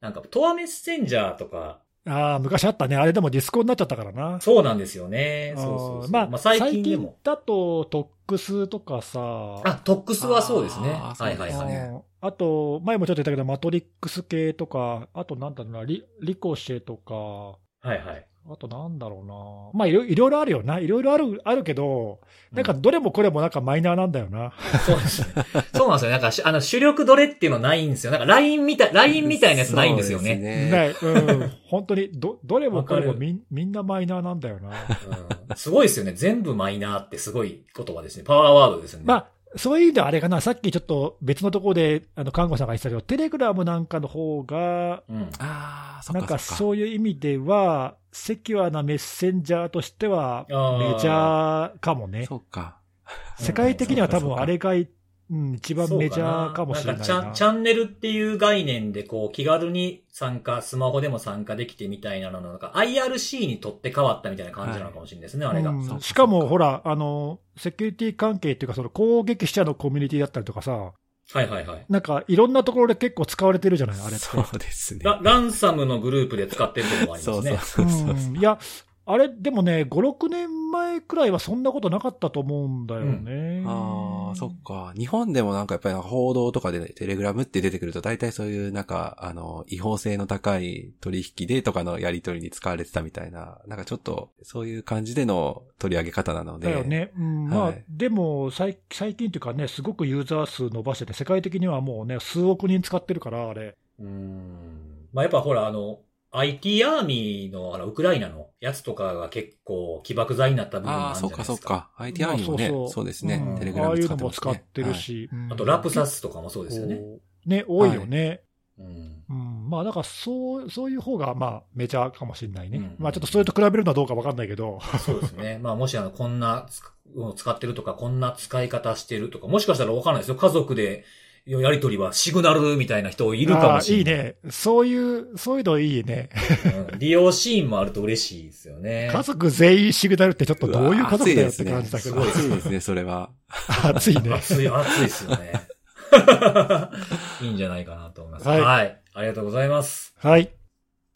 なんか、トアメッセンジャーとか、ああ、昔あったね。あれでもディスコになっちゃったからな。そうなんですよね。そうそうそう。あーまあ、最最近近でも。だと、トックスとかさ。あ、トックスはそうですね。はいはいはい。あと、前もちょっと言ったけど、マトリックス系とか、あとなんだろうな、リリコシェとか、はいはい。あとなんだろうな。まあいろいろいろあるよな。いろいろある、あるけど、なんかどれもこれもなんかマイナーなんだよな。そうですね。そうなんですよ。なんかし、あの、主力どれっていうのないんですよ。なんか、LINE みたい、LINE みたいなやつないんですよね。ね。ない。うん。本当に、ど、どれもこれもみんみんなマイナーなんだよな。うんすごいですよね。全部マイナーってすごい言葉ですね。パワーワードですよね。まあ、そういう意味ではあれかな。さっきちょっと別のところで、あの、看護さんが言ってたけど、テレグラムなんかの方が、うん。ああ、そなんかそっか。そういう意味では、セキュアなメッセンジャーとしては、メジャーかもね。[LAUGHS] そうか。世界的には多分あれが、うん、一番メジャーかもしれないな。んかチャンチャンネルっていう概念でこう気軽に参加、スマホでも参加できてみたいなのの、なんか IRC にとって変わったみたいな感じなのかもしれないですね、あれが。うんしかも、ほら、あの、セキュリティ関係っていうか、その攻撃者のコミュニティだったりとかさ、はいはいはい。なんかいろんなところで結構使われてるじゃない、あれって。そうですね。ラランサムのグループで使ってるところもありまそうすね。そうそうそう。うんいや、あれ、でもね、5、6年前くらいはそんなことなかったと思うんだよね。ああ、そっか。日本でもなんかやっぱりなんか報道とかで、ね、テレグラムって出てくると大体そういうなんか、あの、違法性の高い取引でとかのやり取りに使われてたみたいな、なんかちょっとそういう感じでの取り上げ方なので。だよね。うん、まあ、はいでも最、最近というかね、すごくユーザー数伸ばしてて、世界的にはもうね、数億人使ってるから、あれ。うん。まあやっぱほら、あの、IT アーミーのあの、ウクライナのやつとかが結構起爆剤になった部分がああ、あるんじゃないそっかですか。そっか。IT アーニもね、まあそうですねん。テレグラムああいうの使ってますね。も使ってるし。うんあと、ラプサスとかもそうですよね。ね、多いよね。うん。うん、まあ、だから、そう、そういう方が、まあ、メジャーかもしれないね。うんまあ、ちょっとそれと比べるのはどうかわかんないけど。そうですね。まあもしあの、こんな使ってるとか、こんな使い方してるとか、もしかしたらわかんないですよ。家族でやりとりはシグナルみたいな人いるかもしれない。いいね。そういう、そういうのいいね。うん利用シーンもあると嬉しいですよね。家族全員シグナルってちょっとどういう家族だよって感じだけど。熱いですね、それは。熱いね。熱い、熱いですよね。[LAUGHS] いいんじゃないかなと思います。ははいい。ありがとうございます。はい。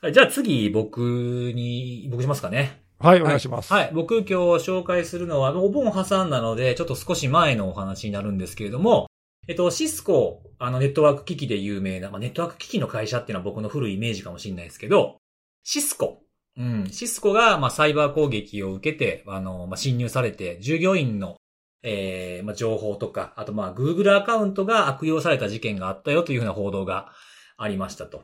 はい、じゃあ次、僕に、僕しますかね。はい、お願いします。はい。僕今日紹介するのは、お盆挟んだので、ちょっと少し前のお話になるんですけれども、えっと、シスコ、あの、ネットワーク機器で有名な、まあ、ネットワーク機器の会社っていうのは僕の古いイメージかもしれないですけど、シスコ。うん。シスコが、まあ、サイバー攻撃を受けて、あの、まあ、侵入されて、従業員の、えー、まあ、情報とか、あと、まあ、Google アカウントが悪用された事件があったよというふうな報道がありましたと。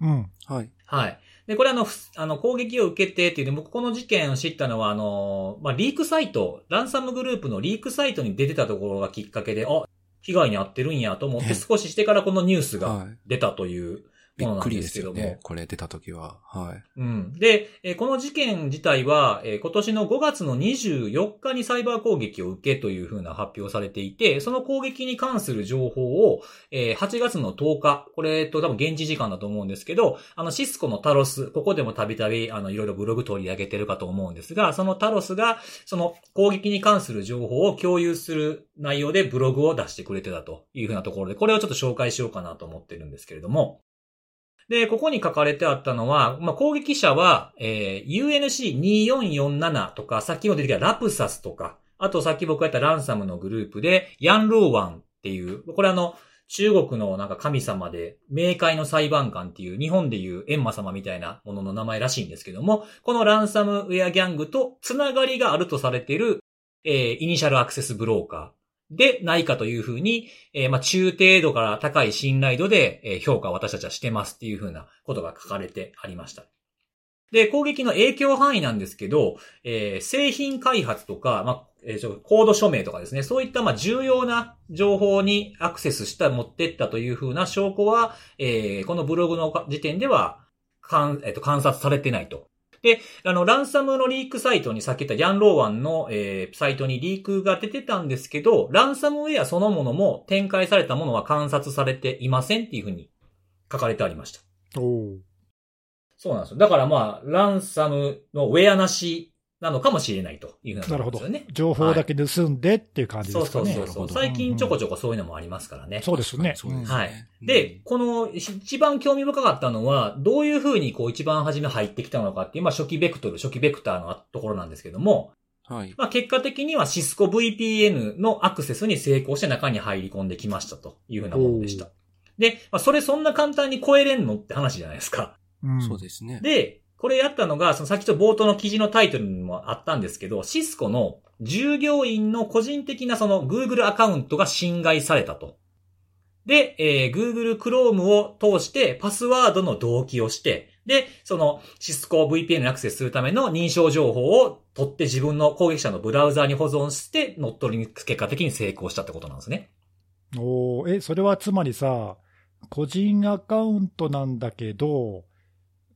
うん。はい。はい。で、これあの、ふあの、攻撃を受けてっていうね、僕この事件を知ったのは、あの、まあ、リークサイト、ランサムグループのリークサイトに出てたところがきっかけで、あ、被害に遭ってるんやと思ってね少ししてからこのニュースがはい。出たというびっくりでけども。ですすよね。これ出た時は。はい。うん。で、えーこの事件自体は、えー今年の5月の24日にサイバー攻撃を受けというふうな発表されていて、その攻撃に関する情報を、えー8月の10日、これと多分現地時間だと思うんですけど、あのシスコのタロス、ここでもたびたび、あの、いろいろブログ取り上げてるかと思うんですが、そのタロスが、その攻撃に関する情報を共有する内容でブログを出してくれてたというふうなところで、これをちょっと紹介しようかなと思ってるんですけれども、で、ここに書かれてあったのは、まあ、攻撃者は、えー UNC2447 とか、さっきも出てきたラプサスとか、あとさっき僕がやったランサムのグループで、ヤンローワンっていう、これあの、中国のなんか神様で、冥界の裁判官っていう、日本でいう閻魔様みたいなものの名前らしいんですけども、このランサムウェアギャングとつながりがあるとされている、えーイニシャルアクセスブローカー。でないかというふうに、えーまあ、中程度から高い信頼度で、えー評価を私たちはしてますっていうふうなことが書かれてありました。で、攻撃の影響範囲なんですけど、えー製品開発とか、まあえーコード署名とかですね、そういったまあ重要な情報にアクセスした、持ってったというふうな証拠は、えーこのブログの時点では、かんえっと観察されてないと。で、あの、ランサムのリークサイトにさっき言ったヤンローワンの、えーサイトにリークが出てたんですけど、ランサムウェアそのものも展開されたものは観察されていませんっていうふうに書かれてありました。おお。そうなんですよ。だからまあ、ランサムのウェアなしなのかもしれないというふうななるほどことですよね。。情報だけ盗んでっていう感じそうですかね。そうそうそう。なるほど最近ちょこちょこそういうのもありますからね。そうですね。そうですね。はい。で、この一番興味深かったのは、どういう風にこう一番初め入ってきたのかっていう、まあ初期ベクトル、初期ベクターのところなんですけども、はい。まあ結果的にはシスコ VPN のアクセスに成功して中に入り込んできましたという風なものでした。で、まあそれそんな簡単に超えれんのって話じゃないですか。うんそうですね。で、これやったのが、そのさっきと冒頭の記事のタイトルにもあったんですけど、シスコの従業員の個人的なその Google アカウントが侵害されたと。で、えー Google Chrome を通してパスワードの同期をして、で、そのシスコ VPN にアクセスするための認証情報を取って自分の攻撃者のブラウザーに保存して乗っ取りに結果的に成功したってことなんですね。おーえ、それはつまりさ、個人アカウントなんだけど、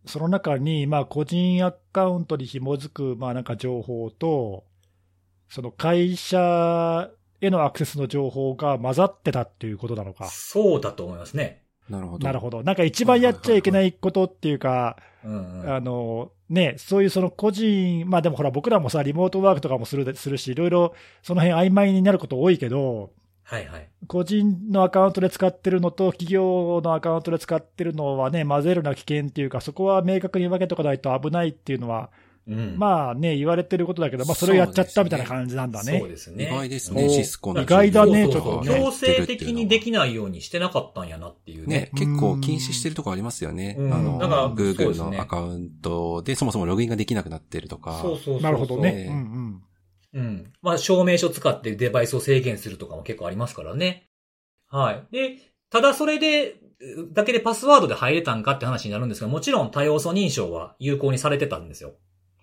その中に、まあ、個人アカウントに紐づく、まあ、なんか情報と、その会社へのアクセスの情報が混ざってたっていうことなのか。そうだと思いますね。なるほど。なるほど。なんか一番やっちゃいけないことっていうか。あの、ね、そういうその個人、まあでもほら僕らもさ、リモートワークとかもするするし、いろいろその辺曖昧になること多いけど、はいはい。個人のアカウントで使ってるのと、企業のアカウントで使ってるのはね、混ぜるな危険っていうか、そこは明確に分けとかないと危ないっていうのは、うん。まあね、言われてることだけど、まあそれをやっちゃったみたいな感じなんだね。そうですね。意外ですおね、ーシスコの。意外だねちょっとね強制的にできないようにしてなかったんやなっていうね。ね、結構禁止してるとこありますよね。うんあの、Google のアカウントでそもそもログインができなくなってるとか。そうそうそうそう。なるほどね。ねうんうん。うん。まあ、証明書使ってデバイスを制限するとかも結構ありますからね。はい。で、ただそれで、だけでパスワードで入れたんかって話になるんですが、もちろん多要素認証は有効にされてたんですよ。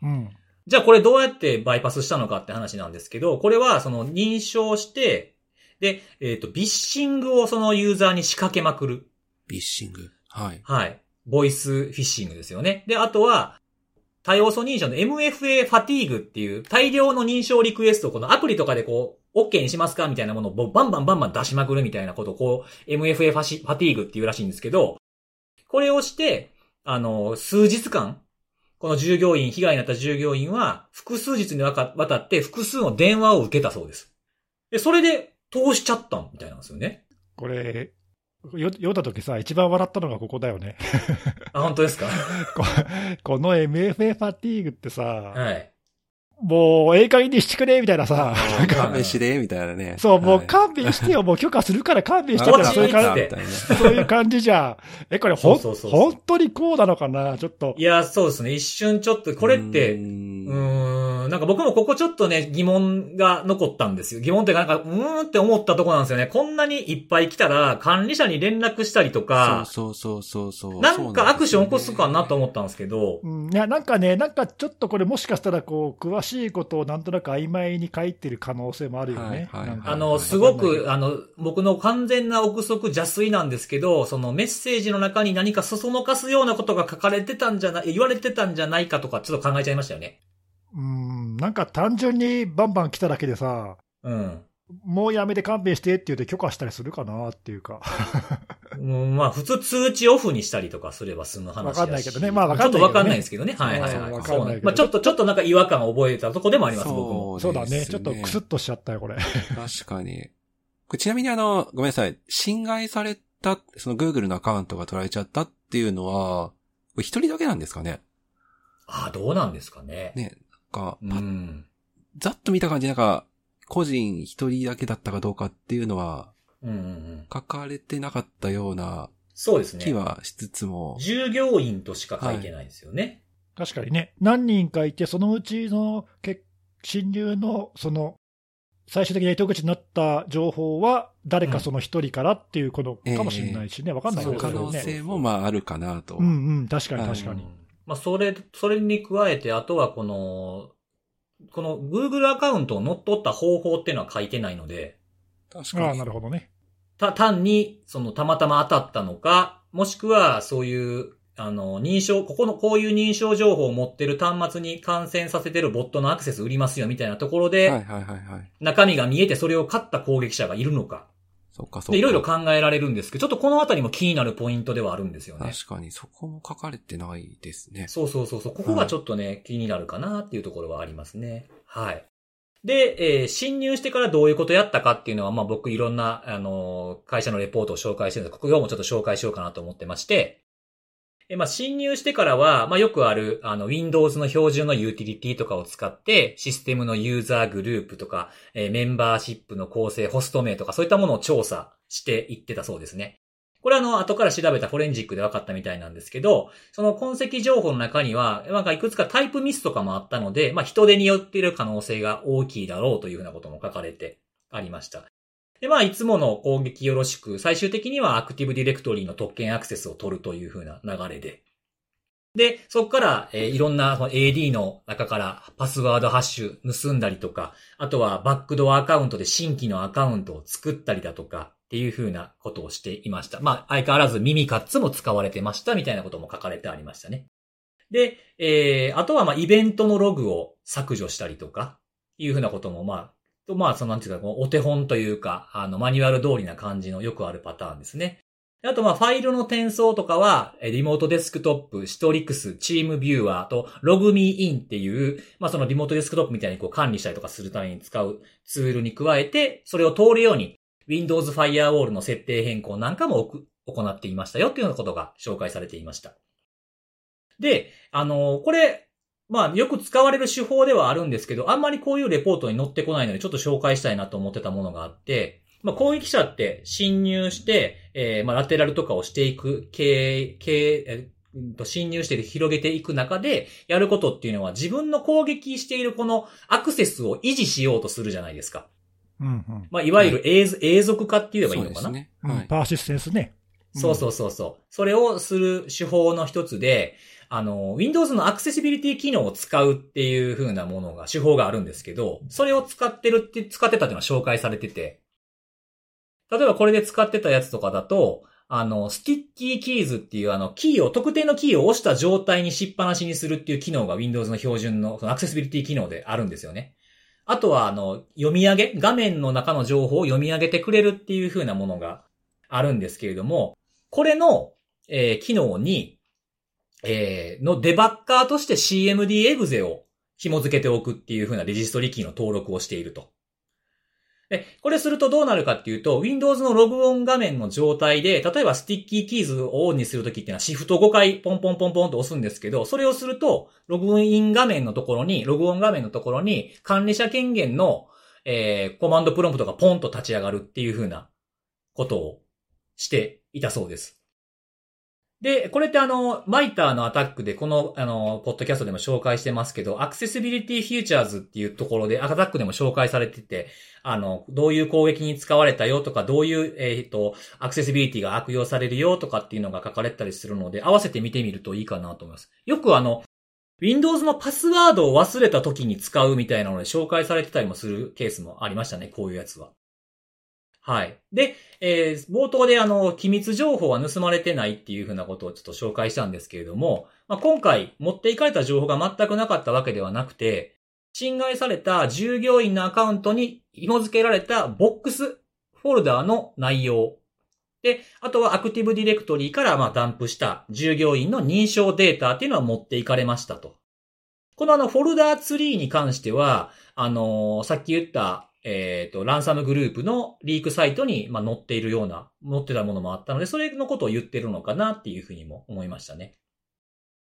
うん。じゃあこれどうやってバイパスしたのかって話なんですけど、これはその認証して、で、えっ、と、 vishing をそのユーザーに仕掛けまくる。 vishing。はい。はい。 voice phishing ですよね。で、あとは、多要素認証の MFA ファティーグっていう大量の認証リクエストをこのアプリとかでこう、OK にしますかみたいなものをバンバンバンバン出しまくるみたいなことをこう、MFA ファシファティーグっていうらしいんですけど、これをして、あの、数日間、この従業員、被害になった従業員は、複数日にわたって複数の電話を受けたそうです。で、それで通しちゃったみたいなんですよね。これ、読んだ時さ、一番笑ったのがここだよね。あ、本当ですか？[LAUGHS] こ [LAUGHS] この MFA ファティーグってさ、はい。もう、ええ加減にしてくれ、みたいなさ、なんか、勘弁しれみたいなね。そう、もうはい勘弁してよ、もう許可するから勘弁してよ、こっちそういう感じそういう感じじゃん。え、これほん、本当にこうなのかな？ちょっとい。や、そうですね。一瞬ちょっと、これって、うんなんか僕もここちょっとね、疑問が残ったんですよ。疑問っていうか、なんか、うーんって思ったとこなんですよね。こんなにいっぱい来たら、管理者に連絡したりとか、そうそうそうそうそう。なんかアクション起こすかなと思ったんですけど、うん、いや、なんかね、なんかちょっとこれもしかしたら、こう、詳しいことをなんとなく曖昧に書いてる可能性もあるよね。はいはいなんかあの、はいすごく、あの、僕の完全な憶測邪推なんですけど、そのメッセージの中に何かそそのかすようなことが書かれてたんじゃない、言われてたんじゃないかとか、ちょっと考えちゃいましたよね。うん、なんか単純にバンバン来ただけでさ、うん。もうやめて勘弁してって言って許可したりするかなっていうか。うん、まあ、普通通知オフにしたりとかすれば済む話だしわかんないけどねまあわかんないけどねちょっとわかんないですけどね。はいはいはい。かんないまあ、ちょっと、ちょっとなんか違和感を覚えたとこでもあります、僕も。そうだね。ちょっとクスッとしちゃったよ、これ。確かに。ちなみにあの、ごめんなさい。侵害された、その Google のアカウントが取られちゃったっていうのは、これ一人だけなんですかね？ああ、どうなんですかね。ね。なんか、うん。ざっと見た感じなんか、個人一人だけだったかどうかっていうのは、うんうんうん。書かれてなかったようなそうですね。気はしつつも、従業員としか書いてないですよね。確かにね、何人かいて、そのうちのけ侵入の、その、最終的な糸口になった情報は、誰かその一人からっていうことかもしれないしね、わかんないその可けどね。能性もまああるかなと。うんうん、確かにはい確かに。うんまあ、それ、それに加えて、あとはこの、この Google アカウントを乗っ取った方法っていうのは書いてないので、確かに。ああ、なるほどね。た、単に、その、たまたま当たったのか、もしくは、そういう、あの、認証、ここの、こういう認証情報を持ってる端末に感染させてるボットのアクセス売りますよ、みたいなところで、はいはいはいはい。中身が見えてそれを買った攻撃者がいるのか。そっかそっか。で、いろいろ考えられるんですけど、ちょっとこのあたりも気になるポイントではあるんですよね。確かにそこも書かれてないですね。そうそうそうそう。ここがちょっとね、気になるかなっていうところはありますね。はい。で、えー侵入してからどういうことやったかっていうのは、まあ僕いろんな、あのー会社のレポートを紹介してるので、ここ今日もちょっと紹介しようかなと思ってまして、えまあ侵入してからは、まあよくある、あの、Windows の標準のユーティリティとかを使って、システムのユーザーグループとか、えメンバーシップの構成、ホスト名とか、そういったものを調査していってたそうですね。これはあの、後から調べたフォレンジックで分かったみたいなんですけど、その痕跡情報の中には、なんかいくつかタイプミスとかもあったので、まあ人手によっている可能性が大きいだろうというふうなことも書かれてありました。で、まあいつもの攻撃よろしく、最終的にはアクティブディレクトリの特権アクセスを取るというふうな流れで。で、そこから、えーいろんなその AD の中からパスワードハッシュ盗んだりとか、あとはバックドアアカウントで新規のアカウントを作ったりだとか、っていう風なことをしていました。まあ、相変わらず耳カッツも使われてましたみたいなことも書かれてありましたね。で、えー、あとはまあ、イベントのログを削除したりとか、いう風なこともまあ、とまあ、そのなんていうか、お手本というか、あの、マニュアル通りな感じのよくあるパターンですね。あと、まあ、ファイルの転送とかは、リモートデスクトップ、シトリクス、チームビューワーと、ログミーインっていう、まあ、そのリモートデスクトップみたいにこう管理したりとかするために使うツールに加えて、それを通るように、Windows Firewall の設定変更なんかも行っていましたよっていうようなことが紹介されていました。で、あの、これ、まあ、よく使われる手法ではあるんですけど、あんまりこういうレポートに載ってこないので、ちょっと紹介したいなと思ってたものがあって、まあ、攻撃者って侵入して、えー、まあ、ラテラルとかをしていく、経経侵入して広げていく中で、やることっていうのは自分の攻撃しているこのアクセスを維持しようとするじゃないですか。うんうんまあ、いわゆる永,、永続化って言えばいいのかな？そうですね。うんはい。 persistence ね。そうそうそうそう。それをする手法の一つで、あの、Windows のアクセシビリティ機能を使うっていう風なものが、手法があるんですけど、それを使ってるって、使ってたっていうのは紹介されてて、例えばこれで使ってたやつとかだと、あの、 Sticky Keys っていうあの、キーを、特定のキーを押した状態にしっぱなしにするっていう機能が Windows の標準のそのアクセシビリティ機能であるんですよね。あとは、あの、読み上げ、画面の中の情報を読み上げてくれるっていう風なものがあるんですけれども、これの、えー機能に、えーのデバッカーとして CMD エグゼを紐付けておくっていう風なレジストリキーの登録をしていると。で、これするとどうなるかっていうと、Windows のログオン画面の状態で、例えば Sticky Keys をオンにするときっていうのはシフト5回ポンポンポンポンと押すんですけど、それをすると、ログイン画面のところに、ログオン画面のところに、管理者権限の、えー、コマンドプロンプトがポンと立ち上がるっていう風なことをしていたそうです。で、これってあの、 MITRE の ATT&CK でこの、あの、ポッドキャストでも紹介してますけど、 Accessibility Features っていうところで、 ATT&CK でも紹介されてて、あの、どういう攻撃に使われたよとか、どういう、えっ、と、アクセシビリティが悪用されるよとかっていうのが書かれたりするので、合わせて見てみるといいかなと思います。よくあの、Windows のパスワードを忘れた時に使うみたいなので紹介されてたりもするケースもありましたね、こういうやつは。はい。で、えー、冒頭であの、機密情報は盗まれてないっていうふうなことをちょっと紹介したんですけれども、まあ、今回持っていかれた情報が全くなかったわけではなくて、侵害された従業員のアカウントに紐付けられたボックスフォルダーの内容。で、あとはアクティブディレクトリーからまあダンプした従業員の認証データっていうのは持っていかれましたと。このあのフォルダーツリーに関しては、あのー、さっき言ったえっ、ー、と、ランサムグループのリークサイトに、まあ、載っているような、載ってたものもあったので、それのことを言ってるのかなっていうふうにも思いましたね。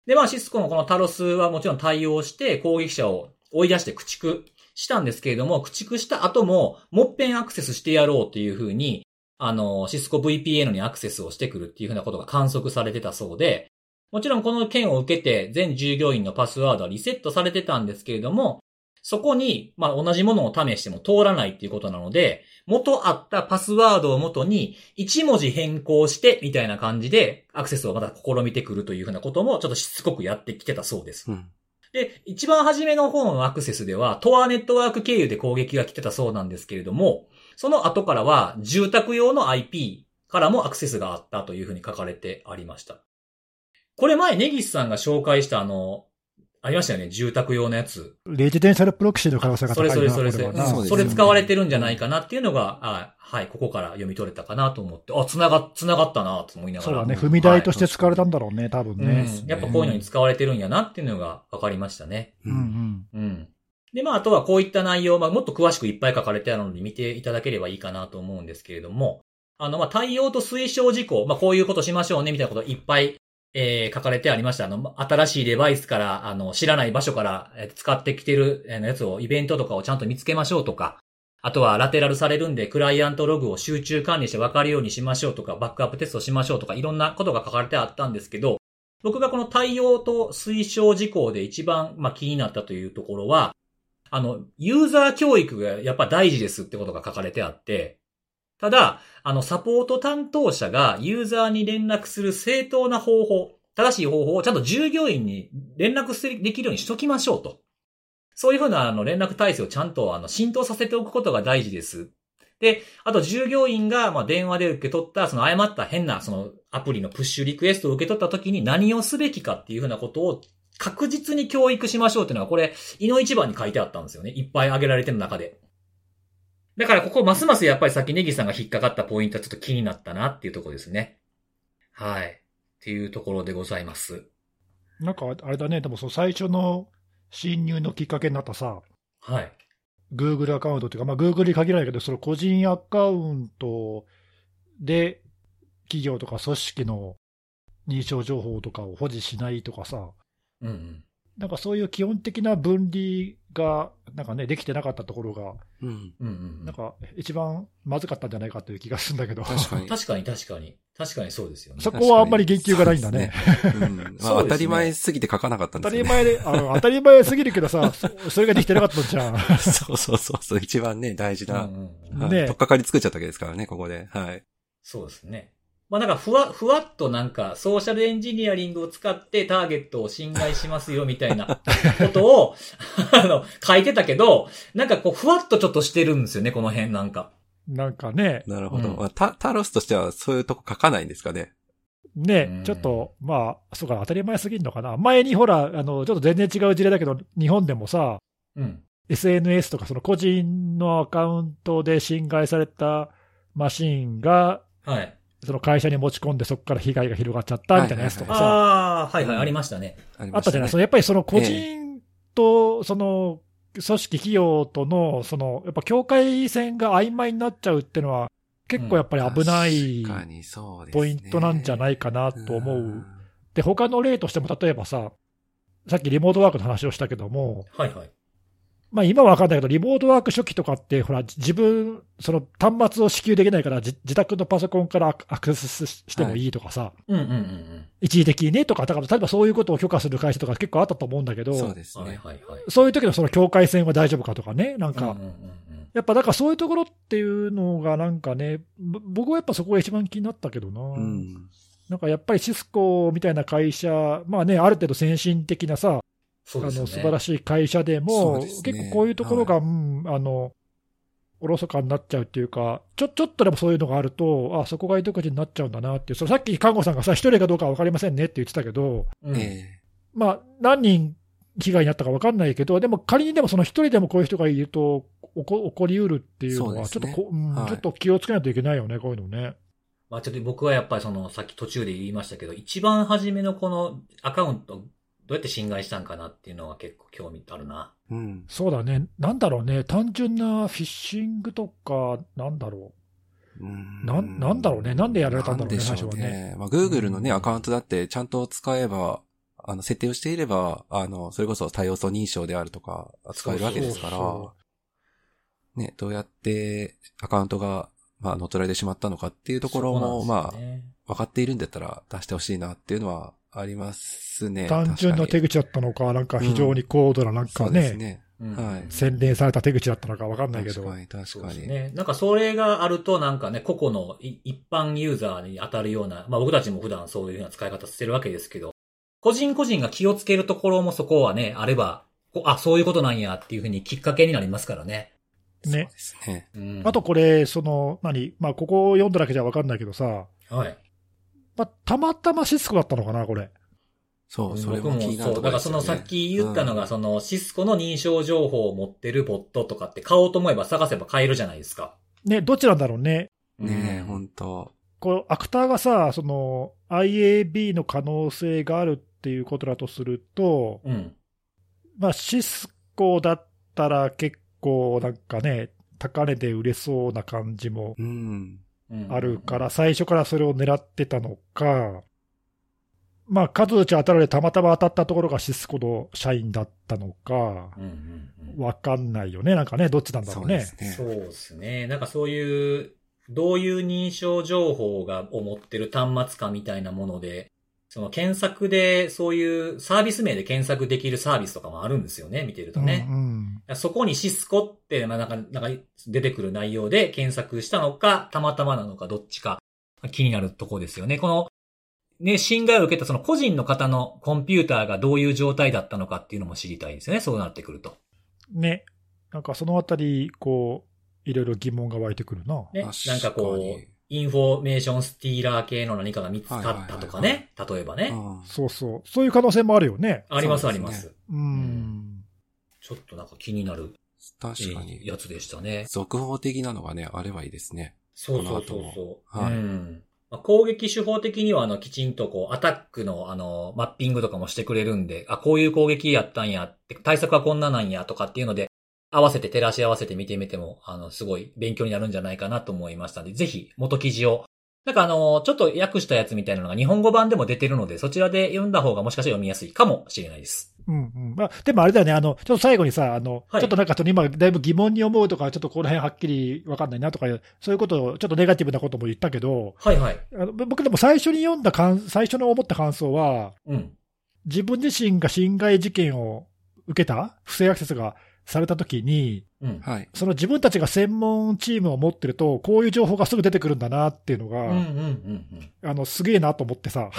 で、まあ、シスコのこのタロスはもちろん対応して攻撃者を追い出して駆逐したんですけれども、駆逐した後も、もっぺんアクセスしてやろうっていうふうに、あの、シスコ VPN にアクセスをしてくるっていうふうなことが観測されてたそうで、もちろんこの件を受けて全従業員のパスワードはリセットされてたんですけれども、そこに、まあ、同じものを試しても通らないっていうことなので、元あったパスワードを元に1文字変更してみたいな感じでアクセスをまた試みてくるというふうなこともちょっとしつこくやってきてたそうです。うん、で、一番初めの方のアクセスでは、トアネットワーク経由で攻撃が来てたそうなんですけれども、その後からは住宅用の IP からもアクセスがあったというふうに書かれてありました。これ前、ネギスさんが紹介したあの、ありましたよね、住宅用のやつ。レジデンシャルプロキシーの可能性が高いなそれそれそれそれ。そそれ使われてるんじゃないかなっていうのが、あはい、ここから読み取れたかなと思って、あ、繋が、繋がったなと思いながら。そうだね、踏み台として使われたんだろうね、はい、多分ね、うん。やっぱこういうのに使われてるんやなっていうのが分かりましたね。うんうん。うん。で、まあ、あとはこういった内容、まあ、もっと詳しくいっぱい書かれてあるので見ていただければいいかなと思うんですけれども、あの、まあ、対応と推奨事項、まあ、こういうことしましょうね、みたいなこといっぱいえー、書かれてありました。あの、新しいデバイスから、あの、知らない場所から、え使ってきてる、えのやつを、イベントとかをちゃんと見つけましょうとか、あとはラテラルされるんで、クライアントログを集中管理して分かるようにしましょうとか、バックアップテストしましょうとか、いろんなことが書かれてあったんですけど、僕がこの対応と推奨事項で一番、まあ、気になったというところは、あの、ユーザー教育がやっぱ大事ですってことが書かれてあって、ただ、あの、サポート担当者がユーザーに連絡する正当な方法、正しい方法をちゃんと従業員に連絡できるようにしときましょうと。そういうふうなあの連絡体制をちゃんとあの浸透させておくことが大事です。で、あと従業員がまあ電話で受け取ったその誤った変なそのアプリのプッシュリクエストを受け取った時に何をすべきかっていうふうなことを確実に教育しましょうっていうのがこれ、胃の一番に書いてあったんですよね。いっぱい挙げられてる中で。だからここますますやっぱりさっきネギさんが引っかかったポイントはちょっと気になったなっていうところですね。はい。っていうところでございます。なんかあれだね、でもその最初の侵入のきっかけになったさ、はい。Google アカウントっていうか、まあ Google に限らないけど、その個人アカウントで企業とか組織の認証情報とかを保持しないとかさ、うんうん、なんかそういう基本的な分離が、なんかね、できてなかったところが、うん。なんか一番まずかったんじゃないかという気がするんだけど。確かに。確かに確かに。確かにそうですよね。そこはあんまり言及がないんだね。うん。まあ、当たり前すぎて書かなかったんですね。当たり前で、あの、当たり前すぎるけどさ、それができてなかったじゃん。[LAUGHS] そうそうそうそう、一番ね、大事な、うんうん、ね。とっかかり作っちゃったわけですからね、ここで。はい。そうですね。まあなんかふわ、ふわっとなんかソーシャルエンジニアリングを使ってターゲットを侵害しますよみたいな [LAUGHS] ことを、あの、書いてたけど、なんかこうふわっとちょっとしてるんですよね、この辺なんか。なんかね。なるほど。うん、タタロスとしてはそういうとこ書かないんですかね？ね、ちょっと、まあ、そうか、当たり前すぎるのかな。前にほら、あの、ちょっと全然違う事例だけど、日本でもさ、うん、SNS とかその個人のアカウントで侵害されたマシンが、はい。その会社に持ち込んで、そこから被害が広がっちゃったみたいなやつとかさ。ああ、はいはい、ありましたね。あったじゃない、そのやっぱりその個人と、その組織、企業との、その、やっぱ境界線が曖昧になっちゃうっていうのは、結構やっぱり危ないポイントなんじゃないかなと思う。で、他の例としても、例えばさ、さっきリモートワークの話をしたけども、はいはい。まあ今は分かんないけど、リモートワーク初期とかって、ほら、自分、その端末を支給できないから、じ自宅のパソコンからアクセスしてもいいとかさ、うんうんうん一時的にねとか、だから例えばそういうことを許可する会社とか結構あったと思うんだけど、そうですね。はいはい。そういう時のその境界線は大丈夫かとかね、なんか、うんうんうんうんやっぱだからそういうところっていうのがなんかね、ぼ僕はやっぱそこが一番気になったけどな。うん。なんかやっぱりシスコみたいな会社、まあね、ある程度先進的なさ、そうですよね。あの素晴らしい会社でそも、結構こういうところが、うん、あの、おろそかになっちゃうっていうか、ちょちょっとでもそういうのがあると、あそこが糸口になっちゃうんだなっていう、それさっき看護さんがさ、一人かどうかは分かりませんねって言ってたけど、うん。えまあ、何人被害に遭ったか分かんないけど、でも仮にでもその一人でもこういう人がいると、起こ起こりうるっていうのは、ちょっとこ、うんはい。ちょっと気をつけないといけないよね、こういうのね。まあちょっと僕はやっぱりその、さっき途中で言いましたけど、一番初めのこのアカウント、どうやって侵害したんかなっていうのは結構興味あるな。えうん。そうだね、なんだろうね、単純なフィッシングとか、なんだろう。ん。なんなんだろうね。なんでやられたんだろうねなんでしょ最初はね。まあ、Google のね、うん。アカウントだってちゃんと使えば、あの、設定をしていれば、あの、それこそ多要素認証であるとか、使えるわけですから、そうそね、どうやってアカウントが、まあ、乗っ取られてしまったのかっていうところも、まあ分かっているんだったら出してほしいなっていうのはありますね。単純な手口口だったのか、なんか非常に高度な、なんかそうですね、ね。うんはい洗練された手口だったのか分かんないけど確、かに、確そうかに。ですね。なんかそれがあるとなんかね、個々のい一般ユーザーに当たるような、まあ僕たちも普段そういうような使い方してるわけですけど、個人個人が気をつけるところもそこはね、あれば、こあ、そういうことなんやっていうふうにきっかけになりますからね。そうね。ですね。うん、あとこれ、その、何、まあ、ここを読んだだけじゃ分かんないけどさ、はい。まあ、たまたまシスコだったのかな、これ。そう、それ僕もも気になるそう、だからそのさっき言ったのが、そのシスコの認証情報を持ってるボットとかって買おうと思えば探せば買えるじゃないですか。ね、どっちなんだろうね。うんねえ、うん本当こう、アクターがさ、その、IAB の可能性があるっていうことだとすると、うん。まあ、シスコだったら結構なんかね、高値で売れそうな感じもうん。うんあるから、最初からそれを狙ってたのか、まあ、数打ち当たられたまたま当たったところがシスコの社員だったのか、わかんないよね。なんかね、どっちなんだろうね。そうですね。なんかそういう、どういう認証情報がを持ってる端末かみたいなもので、その検索で、そういうサービス名で検索できるサービスとかもあるんですよね、見てるとね。うんうんそこにシスコって、まあなんか、なんか出てくる内容で検索したのか、たまたまなのか、どっちか、気になるとこですよね。この、ね、侵害を受けたその個人の方のコンピューターがどういう状態だったのかっていうのも知りたいですよね、そうなってくると。ね。なんかそのあたり、こう、いろいろ疑問が湧いてくるな。ね、なんかこう、 information stealer 系の何かが見つかったとかね、例えばね。うんそうそう。そういう可能性もあるよね。ありますあります。うん。ちょっとなんか気になる確かに。えーやつでしたね。続報的なのがね、あればいいですね。そうそうそうそう。もはいうん。まあ攻撃手法的には、あの、きちんとこう、 ATT&CK の、あの、マッピングとかもしてくれるんで、あ、こういう攻撃やったんやって、対策はこんななんやとかっていうので、合わせて照らし合わせて見てみても、あの、すごい勉強になるんじゃないかなと思いましたので、ぜひ、元記事を、なんかあの、ちょっと訳したやつみたいなのが日本語版でも出てるので、そちらで読んだ方がもしかしたら読みやすいかもしれないです。うんうん。まあ、でもあれだよね、あの、ちょっと最後にさ、あの、はいちょっとなんかその今、だいぶ疑問に思うとか、ちょっとこの辺はっきりわかんないなとか、そういうことを、ちょっとネガティブなことも言ったけど、はいはい。あの僕でも最初に読んだ感、最初の思った感想は、うん。自分自身が侵害事件を受けた、不正アクセスがされたときに、うん。はい。その自分たちが専門チームを持ってると、こういう情報がすぐ出てくるんだなっていうのが、うんうんうんあの、すげえなと思ってさ、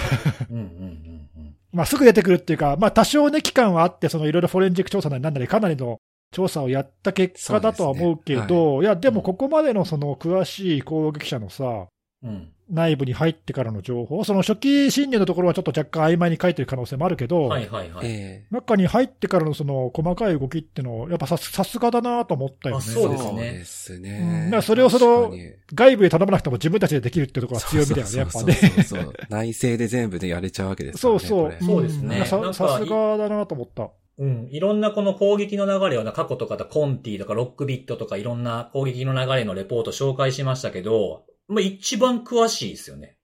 うん。うんうんうんうん。まあ、すぐ出てくるっていうか、まあ、多少ね、期間はあって、そのいろいろフォレンジック調査なりなんなり、かなりの調査をやった結果だとは思うけそうど、いや、でもここまでのその詳しい攻撃者のさ、うん。内部に入ってからの情報、その初期侵入のところはちょっと若干曖昧に書いてる可能性もあるけど、はいはいはい。え中に入ってからのその細かい動きっていうのを、やっぱささすがだなと思ったよね。あそうですねそうですうんね。だからそれをその外部へ頼まなくても自分たちでできるっていうところが強みだよね、やっぱね。そうそうそうそう内政で全部でやれちゃうわけですね。そうそうそうですねさすがだなと思った。うん。いろんなこの攻撃の流れをな過去とかコンティとかロックビットとかいろんな攻撃の流れのレポート紹介しましたけど、まあ、一番詳しいですよね。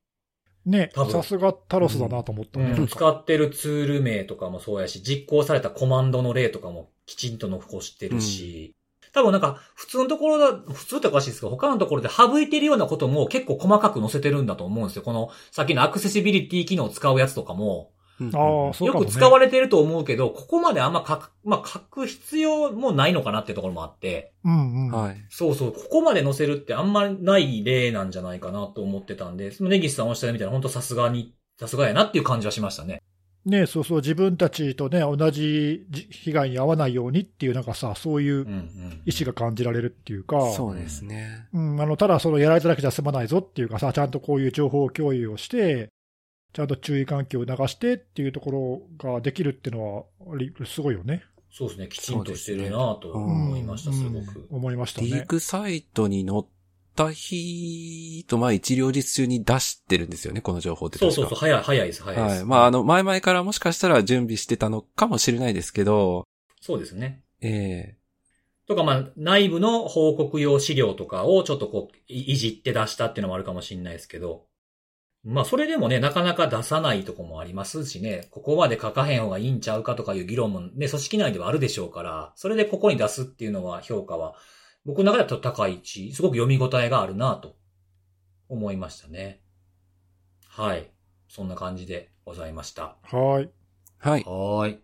ねさすがタロスだなと思ったね。うんなんか使ってるツール名とかもそうやし、実行されたコマンドの例とかもきちんと残してるし、多分なんか普通のところだ、普通っておかしいですけど、他のところで省いてるようなことも結構細かく載せてるんだと思うんですよ。この、さっきのアクセシビリティ機能を使うやつとかも、うんああ、そうよかも、ね。く使われてると思うけど、ここまであんま書く、まあ、書く必要もないのかなっていうところもあって、うんうん。はい。そうそう、ここまで載せるってあんまりない例なんじゃないかなと思ってたんで、そのネギスさんおっしゃるみたいな、本当さすがに、さすがやなっていう感じはしましたね。ねそうそう、自分たちとね、同じじ被害に遭わないようにっていう、なんかさ、そういううんうん。意志が感じられるっていうか、そうですね。うん、あの、ただそのやられただけじゃ済まないぞっていうかさ、ちゃんとこういう情報共有をして、ちゃんと注意喚起を流してっていうところができるっていうのは、りすごいよね。そうですね、きちんとしてるなと思いました、すうんごく。思いましたね。リークサイトに載った日と、まあ一両日中に出してるんですよね、この情報って。そうそうそう、早い、早いです、早いです。はい。まああの、前々からもしかしたら準備してたのかもしれないですけど、そうですね。ええとか、まあ、内部の報告用資料とかをちょっとこう、いいじって出したっていうのもあるかもしれないですけど、まあ、それでもね、なかなか出さないとこもありますしね、ここまで書かへん方がいいんちゃうかとかいう議論もね、組織内ではあるでしょうから、それでここに出すっていうのは、評価は、僕の中では高いし、すごく読み応えがあるなと、思いましたね。はい。そんな感じでございました。はい。はい。はーい。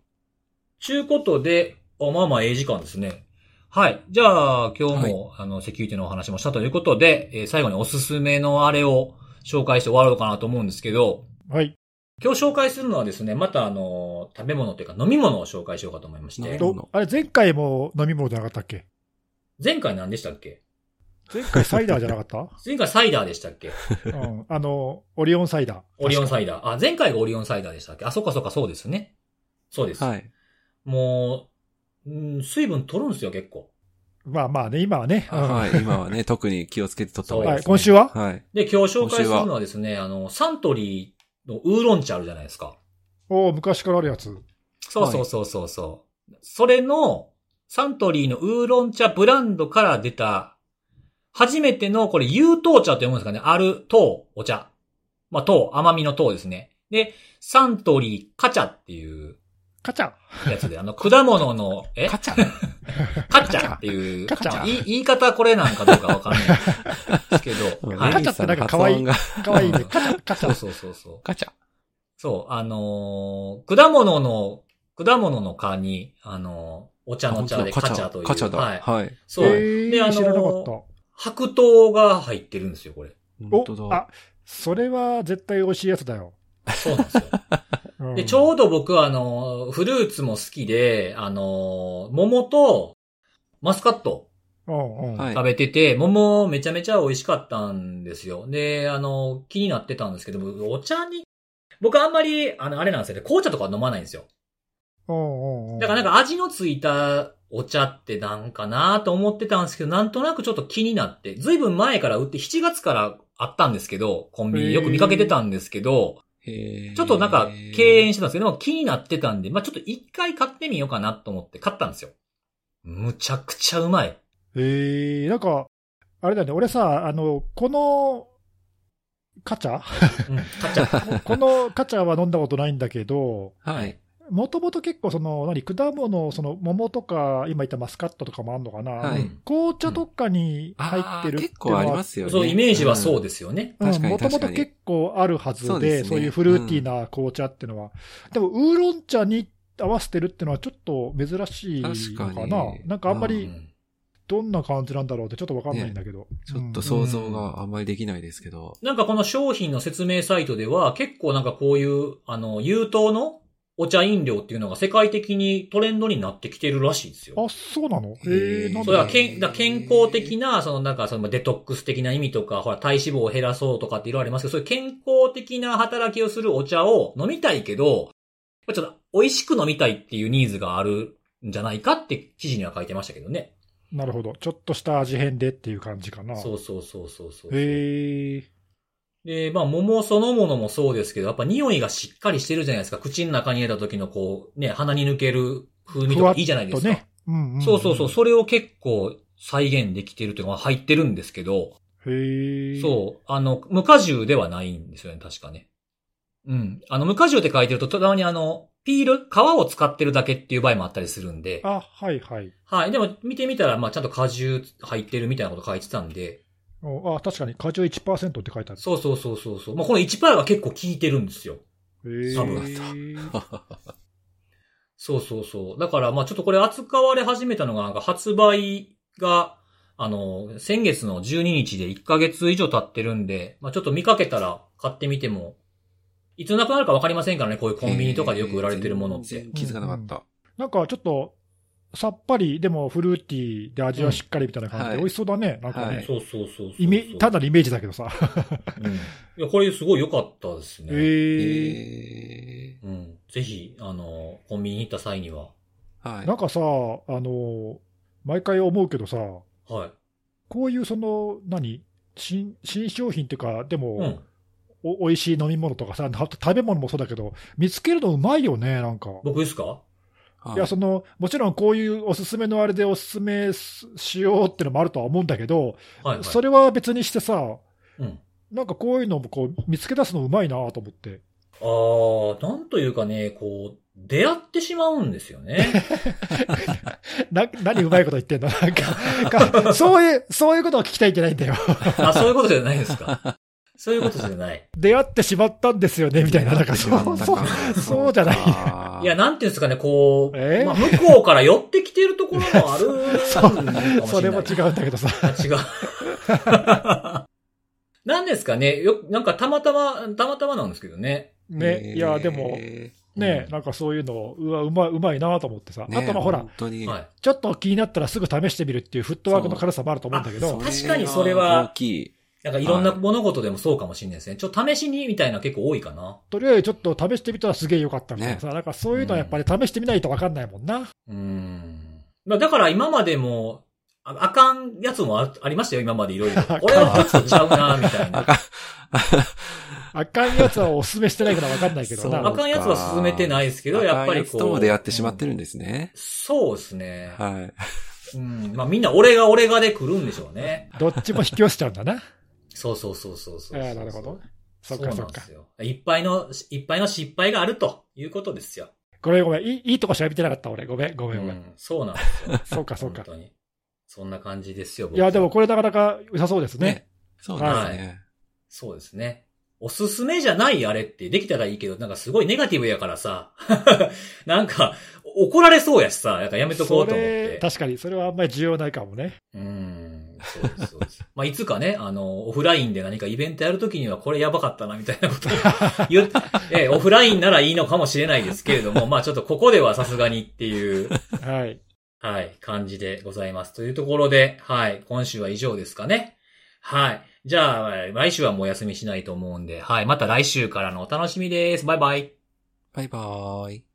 ちゅうことで、あまあまあ、ええ時間ですね。はい。じゃあ、今日も、あの、セキュリティのお話もしたということで、えー最後におすすめのあれを紹介して終わろうかなと思うんですけど、はい。今日紹介するのはですね、またあの、食べ物というか飲み物を紹介しようかと思いましてあれ、前回も飲み物じゃなかったっけ？前回何でしたっけ？前回サイダーじゃなかった？[LAUGHS] 前回サイダーでしたっけ？うん。あの、オリオンサイダー。オリオンサイイダー。あ、前回がオリオンサイダーでしたっけ？あ、そっかそっかそうですね。そうです。はい。もう、うん水分取るんですよ、結構。まあまあね、今はね。うんはい。今はね、[LAUGHS] 特に気をつけて撮った方がいいはい。です、ね。今週は？はい。で、今日紹介するのはですね、あの、サントリーのウーロン茶あるじゃないですか。おー昔からあるやつ。そうそうそうそうそう。それの、サントリーのウーロン茶ブランドから出た、初めての、これ、優糖茶って読むんですかね。ある糖、お茶。まあ、糖、甘みの糖ですね。で、サントリーカチャっていうカチャやつで、あの、果物の、え？カチャカチャっていう、カチャい言い方これなんかどうかわかんないですけど、[LAUGHS] はいカチャってなんか可愛いが。かわいいね。カチャ、カチャ。そうそうそうそう。カチャ。そう、あのー果物の、果物の葉に、あのーお茶の茶でカチャという。カチャだ。はい。はい。そう。えで、あの。白桃が入ってるんですよ、これ。本当だ。おあ、それは絶対美味しいやつだよ。そうなんですよ。うん。で、ちょうど僕は、あのーフルーツも好きで、あのー桃と、マスカット食べてて、桃めちゃめちゃ美味しかったんですよ。で、あのー気になってたんですけど、お茶に、僕あんまり、あの、あれなんですよね、紅茶とか飲まないんですよ。だからなんか味のついたお茶ってなんかなと思ってたんですけど、なんとなくちょっと気になって、ずいぶん前から売って7月からあったんですけど、コンビニよく見かけてたんですけど、ちょっとなんか敬遠してたんですけど、気になってたんで、まあちょっと一回買ってみようかなと思って買ったんですよ。むちゃくちゃうまい。えー、なんか、あれだよね、俺さ、あの、この、カチャ？うん、買っちゃった。[LAUGHS] このカチャは飲んだことないんだけど、はい。もともと結構その、何、果物、その桃とか、今言ったマスカットとかもあるのかな、はい紅茶とかに入ってるっていう結構ありますよね。そう、イメージはそうでですよね。もともと結構あるはずで、そうですねそういうフルーティーな紅茶っていうのは。でも、ウーロン茶に合わせてるっていうのはちょっと珍しいのかな？確かになんかあんまりうんどんな感じなんだろう？ってちょっとわかんないんだけど。ちょっと想像があんまりできないですけど。なんかこの商品の説明サイトでは結構なんかこういう、あの、優等のお茶飲料っていうのが世界的にトレンドになってきてるらしいですよ。あ、そうなの？へーえー、なんそれだは健健康的な、そのなんかそのデトックス的な意味とか、ほら体脂肪を減らそうとかっていろいろありますけど、そういう健康的な働きをするお茶を飲みたいけど、ちょっと美味しく飲みたいっていうニーズがあるんじゃないかって記事には書いてましたけどね。なるほど。ちょっとした味変でっていう感じかな。そうそうそうそうそう。へえ。で、まあ、桃そのものもそうですけど、やっぱ匂いがしっかりしてるじゃないですか。口の中に入れた時のこう、ね、鼻に抜ける風味とかいいじゃないですか。ね。うんんそうそうそう。それを結構再現できてるというか、まあ入ってるんですけど、へえ。そう。あの、無果汁ではないんですよね、確かね。うん。あの、無果汁って書いてると、たまにあの、ピール、皮を使ってるだけっていう場合もあったりするんで。あ、はいはい。はい。でも、見てみたら、まあ、ちゃんと果汁入ってるみたいなこと書いてたんで。おあ、確かに果汁1%って書いてある。そうそうそうそうそう。まあ、この1%が結構効いてるんですよ。へえ。多分 [LAUGHS] そうそうそう。だから、まあ、ちょっとこれ扱われ始めたのが、なんか発売が、あの、先月の12日で1ヶ月以上経ってるんで、まあ、ちょっと見かけたら買ってみても、いつなくなるかわかりませんからね、こういうコンビニとかでよく売られてるものって。気づかなかった。なんかちょっと、さっぱり、でもフルーティーで味はしっかりみたいな感じで、うん美味しそうだね。なんかね。はいそうそうそうそう。イメただのイメージだけどさ。うん。いや、これすごい良かったですね。へえ。えうん。ぜひ、あの、コンビニに行った際には。ー、はい。なんかさ、あの、毎回思うけどさ、はい。こういうその、何？新新商品っていうか、でも、うん。お美味しい飲み物とかさ、は食べ物もそうだけど、見つけるのうまいよね、なんか。僕ですか？はいいや、その、もちろんこういうおすすめのあれでおすすめししようってのもあるとは思うんだけど、はい、はい。それは別にしてさ、うん。なんかこういうのもこう見つけ出すのうまいなと思って。ああ、なんというかね、こう、出会ってしまうんですよね。[LAUGHS] な、何うまいこと言ってんの？なんか、かそういう、そういうことを聞きたいんじゃないんだよ。あ、そういうことじゃないですか。そういうことじゃない。出会ってしまったんですよね、みたいな。なんかそう、そう、そうじゃない。いや、なんていうんですかね、こう、え？まあ、向こうから寄ってきてるところもあるかもしれない。[LAUGHS] それも違うんだけどさ。あ違う。[LAUGHS] なんですかね、よ、なんかたまたま、たまたまなんですけどね。ね、いや、でも、えねう、んなんかそういうの、うわ、うまい、うまいなと思ってさ。ーあとまあほら。ちょっと気になったらすぐ試してみるっていうフットワークの軽さもあると思うんだけど、あ確かにそれは大きい。なんかいろんな物事でもそうかもしれないですね。ちょっと試しにみたいな結構多いかな。とりあえずちょっと試してみたらすげえ良かったみたいなさ、なんかそういうのはやっぱり試してみないと分かんないもんな。うーん。まあだから今までも、ああかんやつもあありましたよ、今までいろいろ。これはちょっとちゃうな、みたいな。あかんやつはお勧めしてないから分かんないけどそうな。あかんやつは進めてないですけど、やっぱりこう。とも出会ってしまってるんですね。そうですね。はい。うん。まあみんな俺が俺がで来るんでしょうね。どっちも引き寄せちゃうんだな。そうそうそうそうそうそうああなるほど。そそうっかそっかなんです。よ。いっぱいの、いっぱいの失敗があるということですよ。ごめんごめん。いいいいとこしか見てなかった俺。ごめんごめんごめん。うんそうなんですよ。[LAUGHS] そうかそうか。本当に。そんな感じですよ、僕いや、でもこれなかなか良さそうですね。ね。そうですね。そうですね。おすすめじゃないあれってできたらいいけど、なんかすごいネガティブやからさ、[LAUGHS] なんか怒られそうやしさ、なんかやめとこうと思って。確かに、それはあんまり重要ないかもね。うん、そうです、そうです。まあ、いつかね、あの、オフラインで何かイベントやるときにはこれやばかったな、みたいなことを [LAUGHS] 言っえ、オフラインならいいのかもしれないですけれども、まあちょっとここではさすがにっていう、はい。はい、感じでございます。というところで、はい、今週は以上ですかね。はい。じゃあ、来週はもうお休みしないと思うんで、はい、また来週からのお楽しみです。バイバイ。バイバーイ。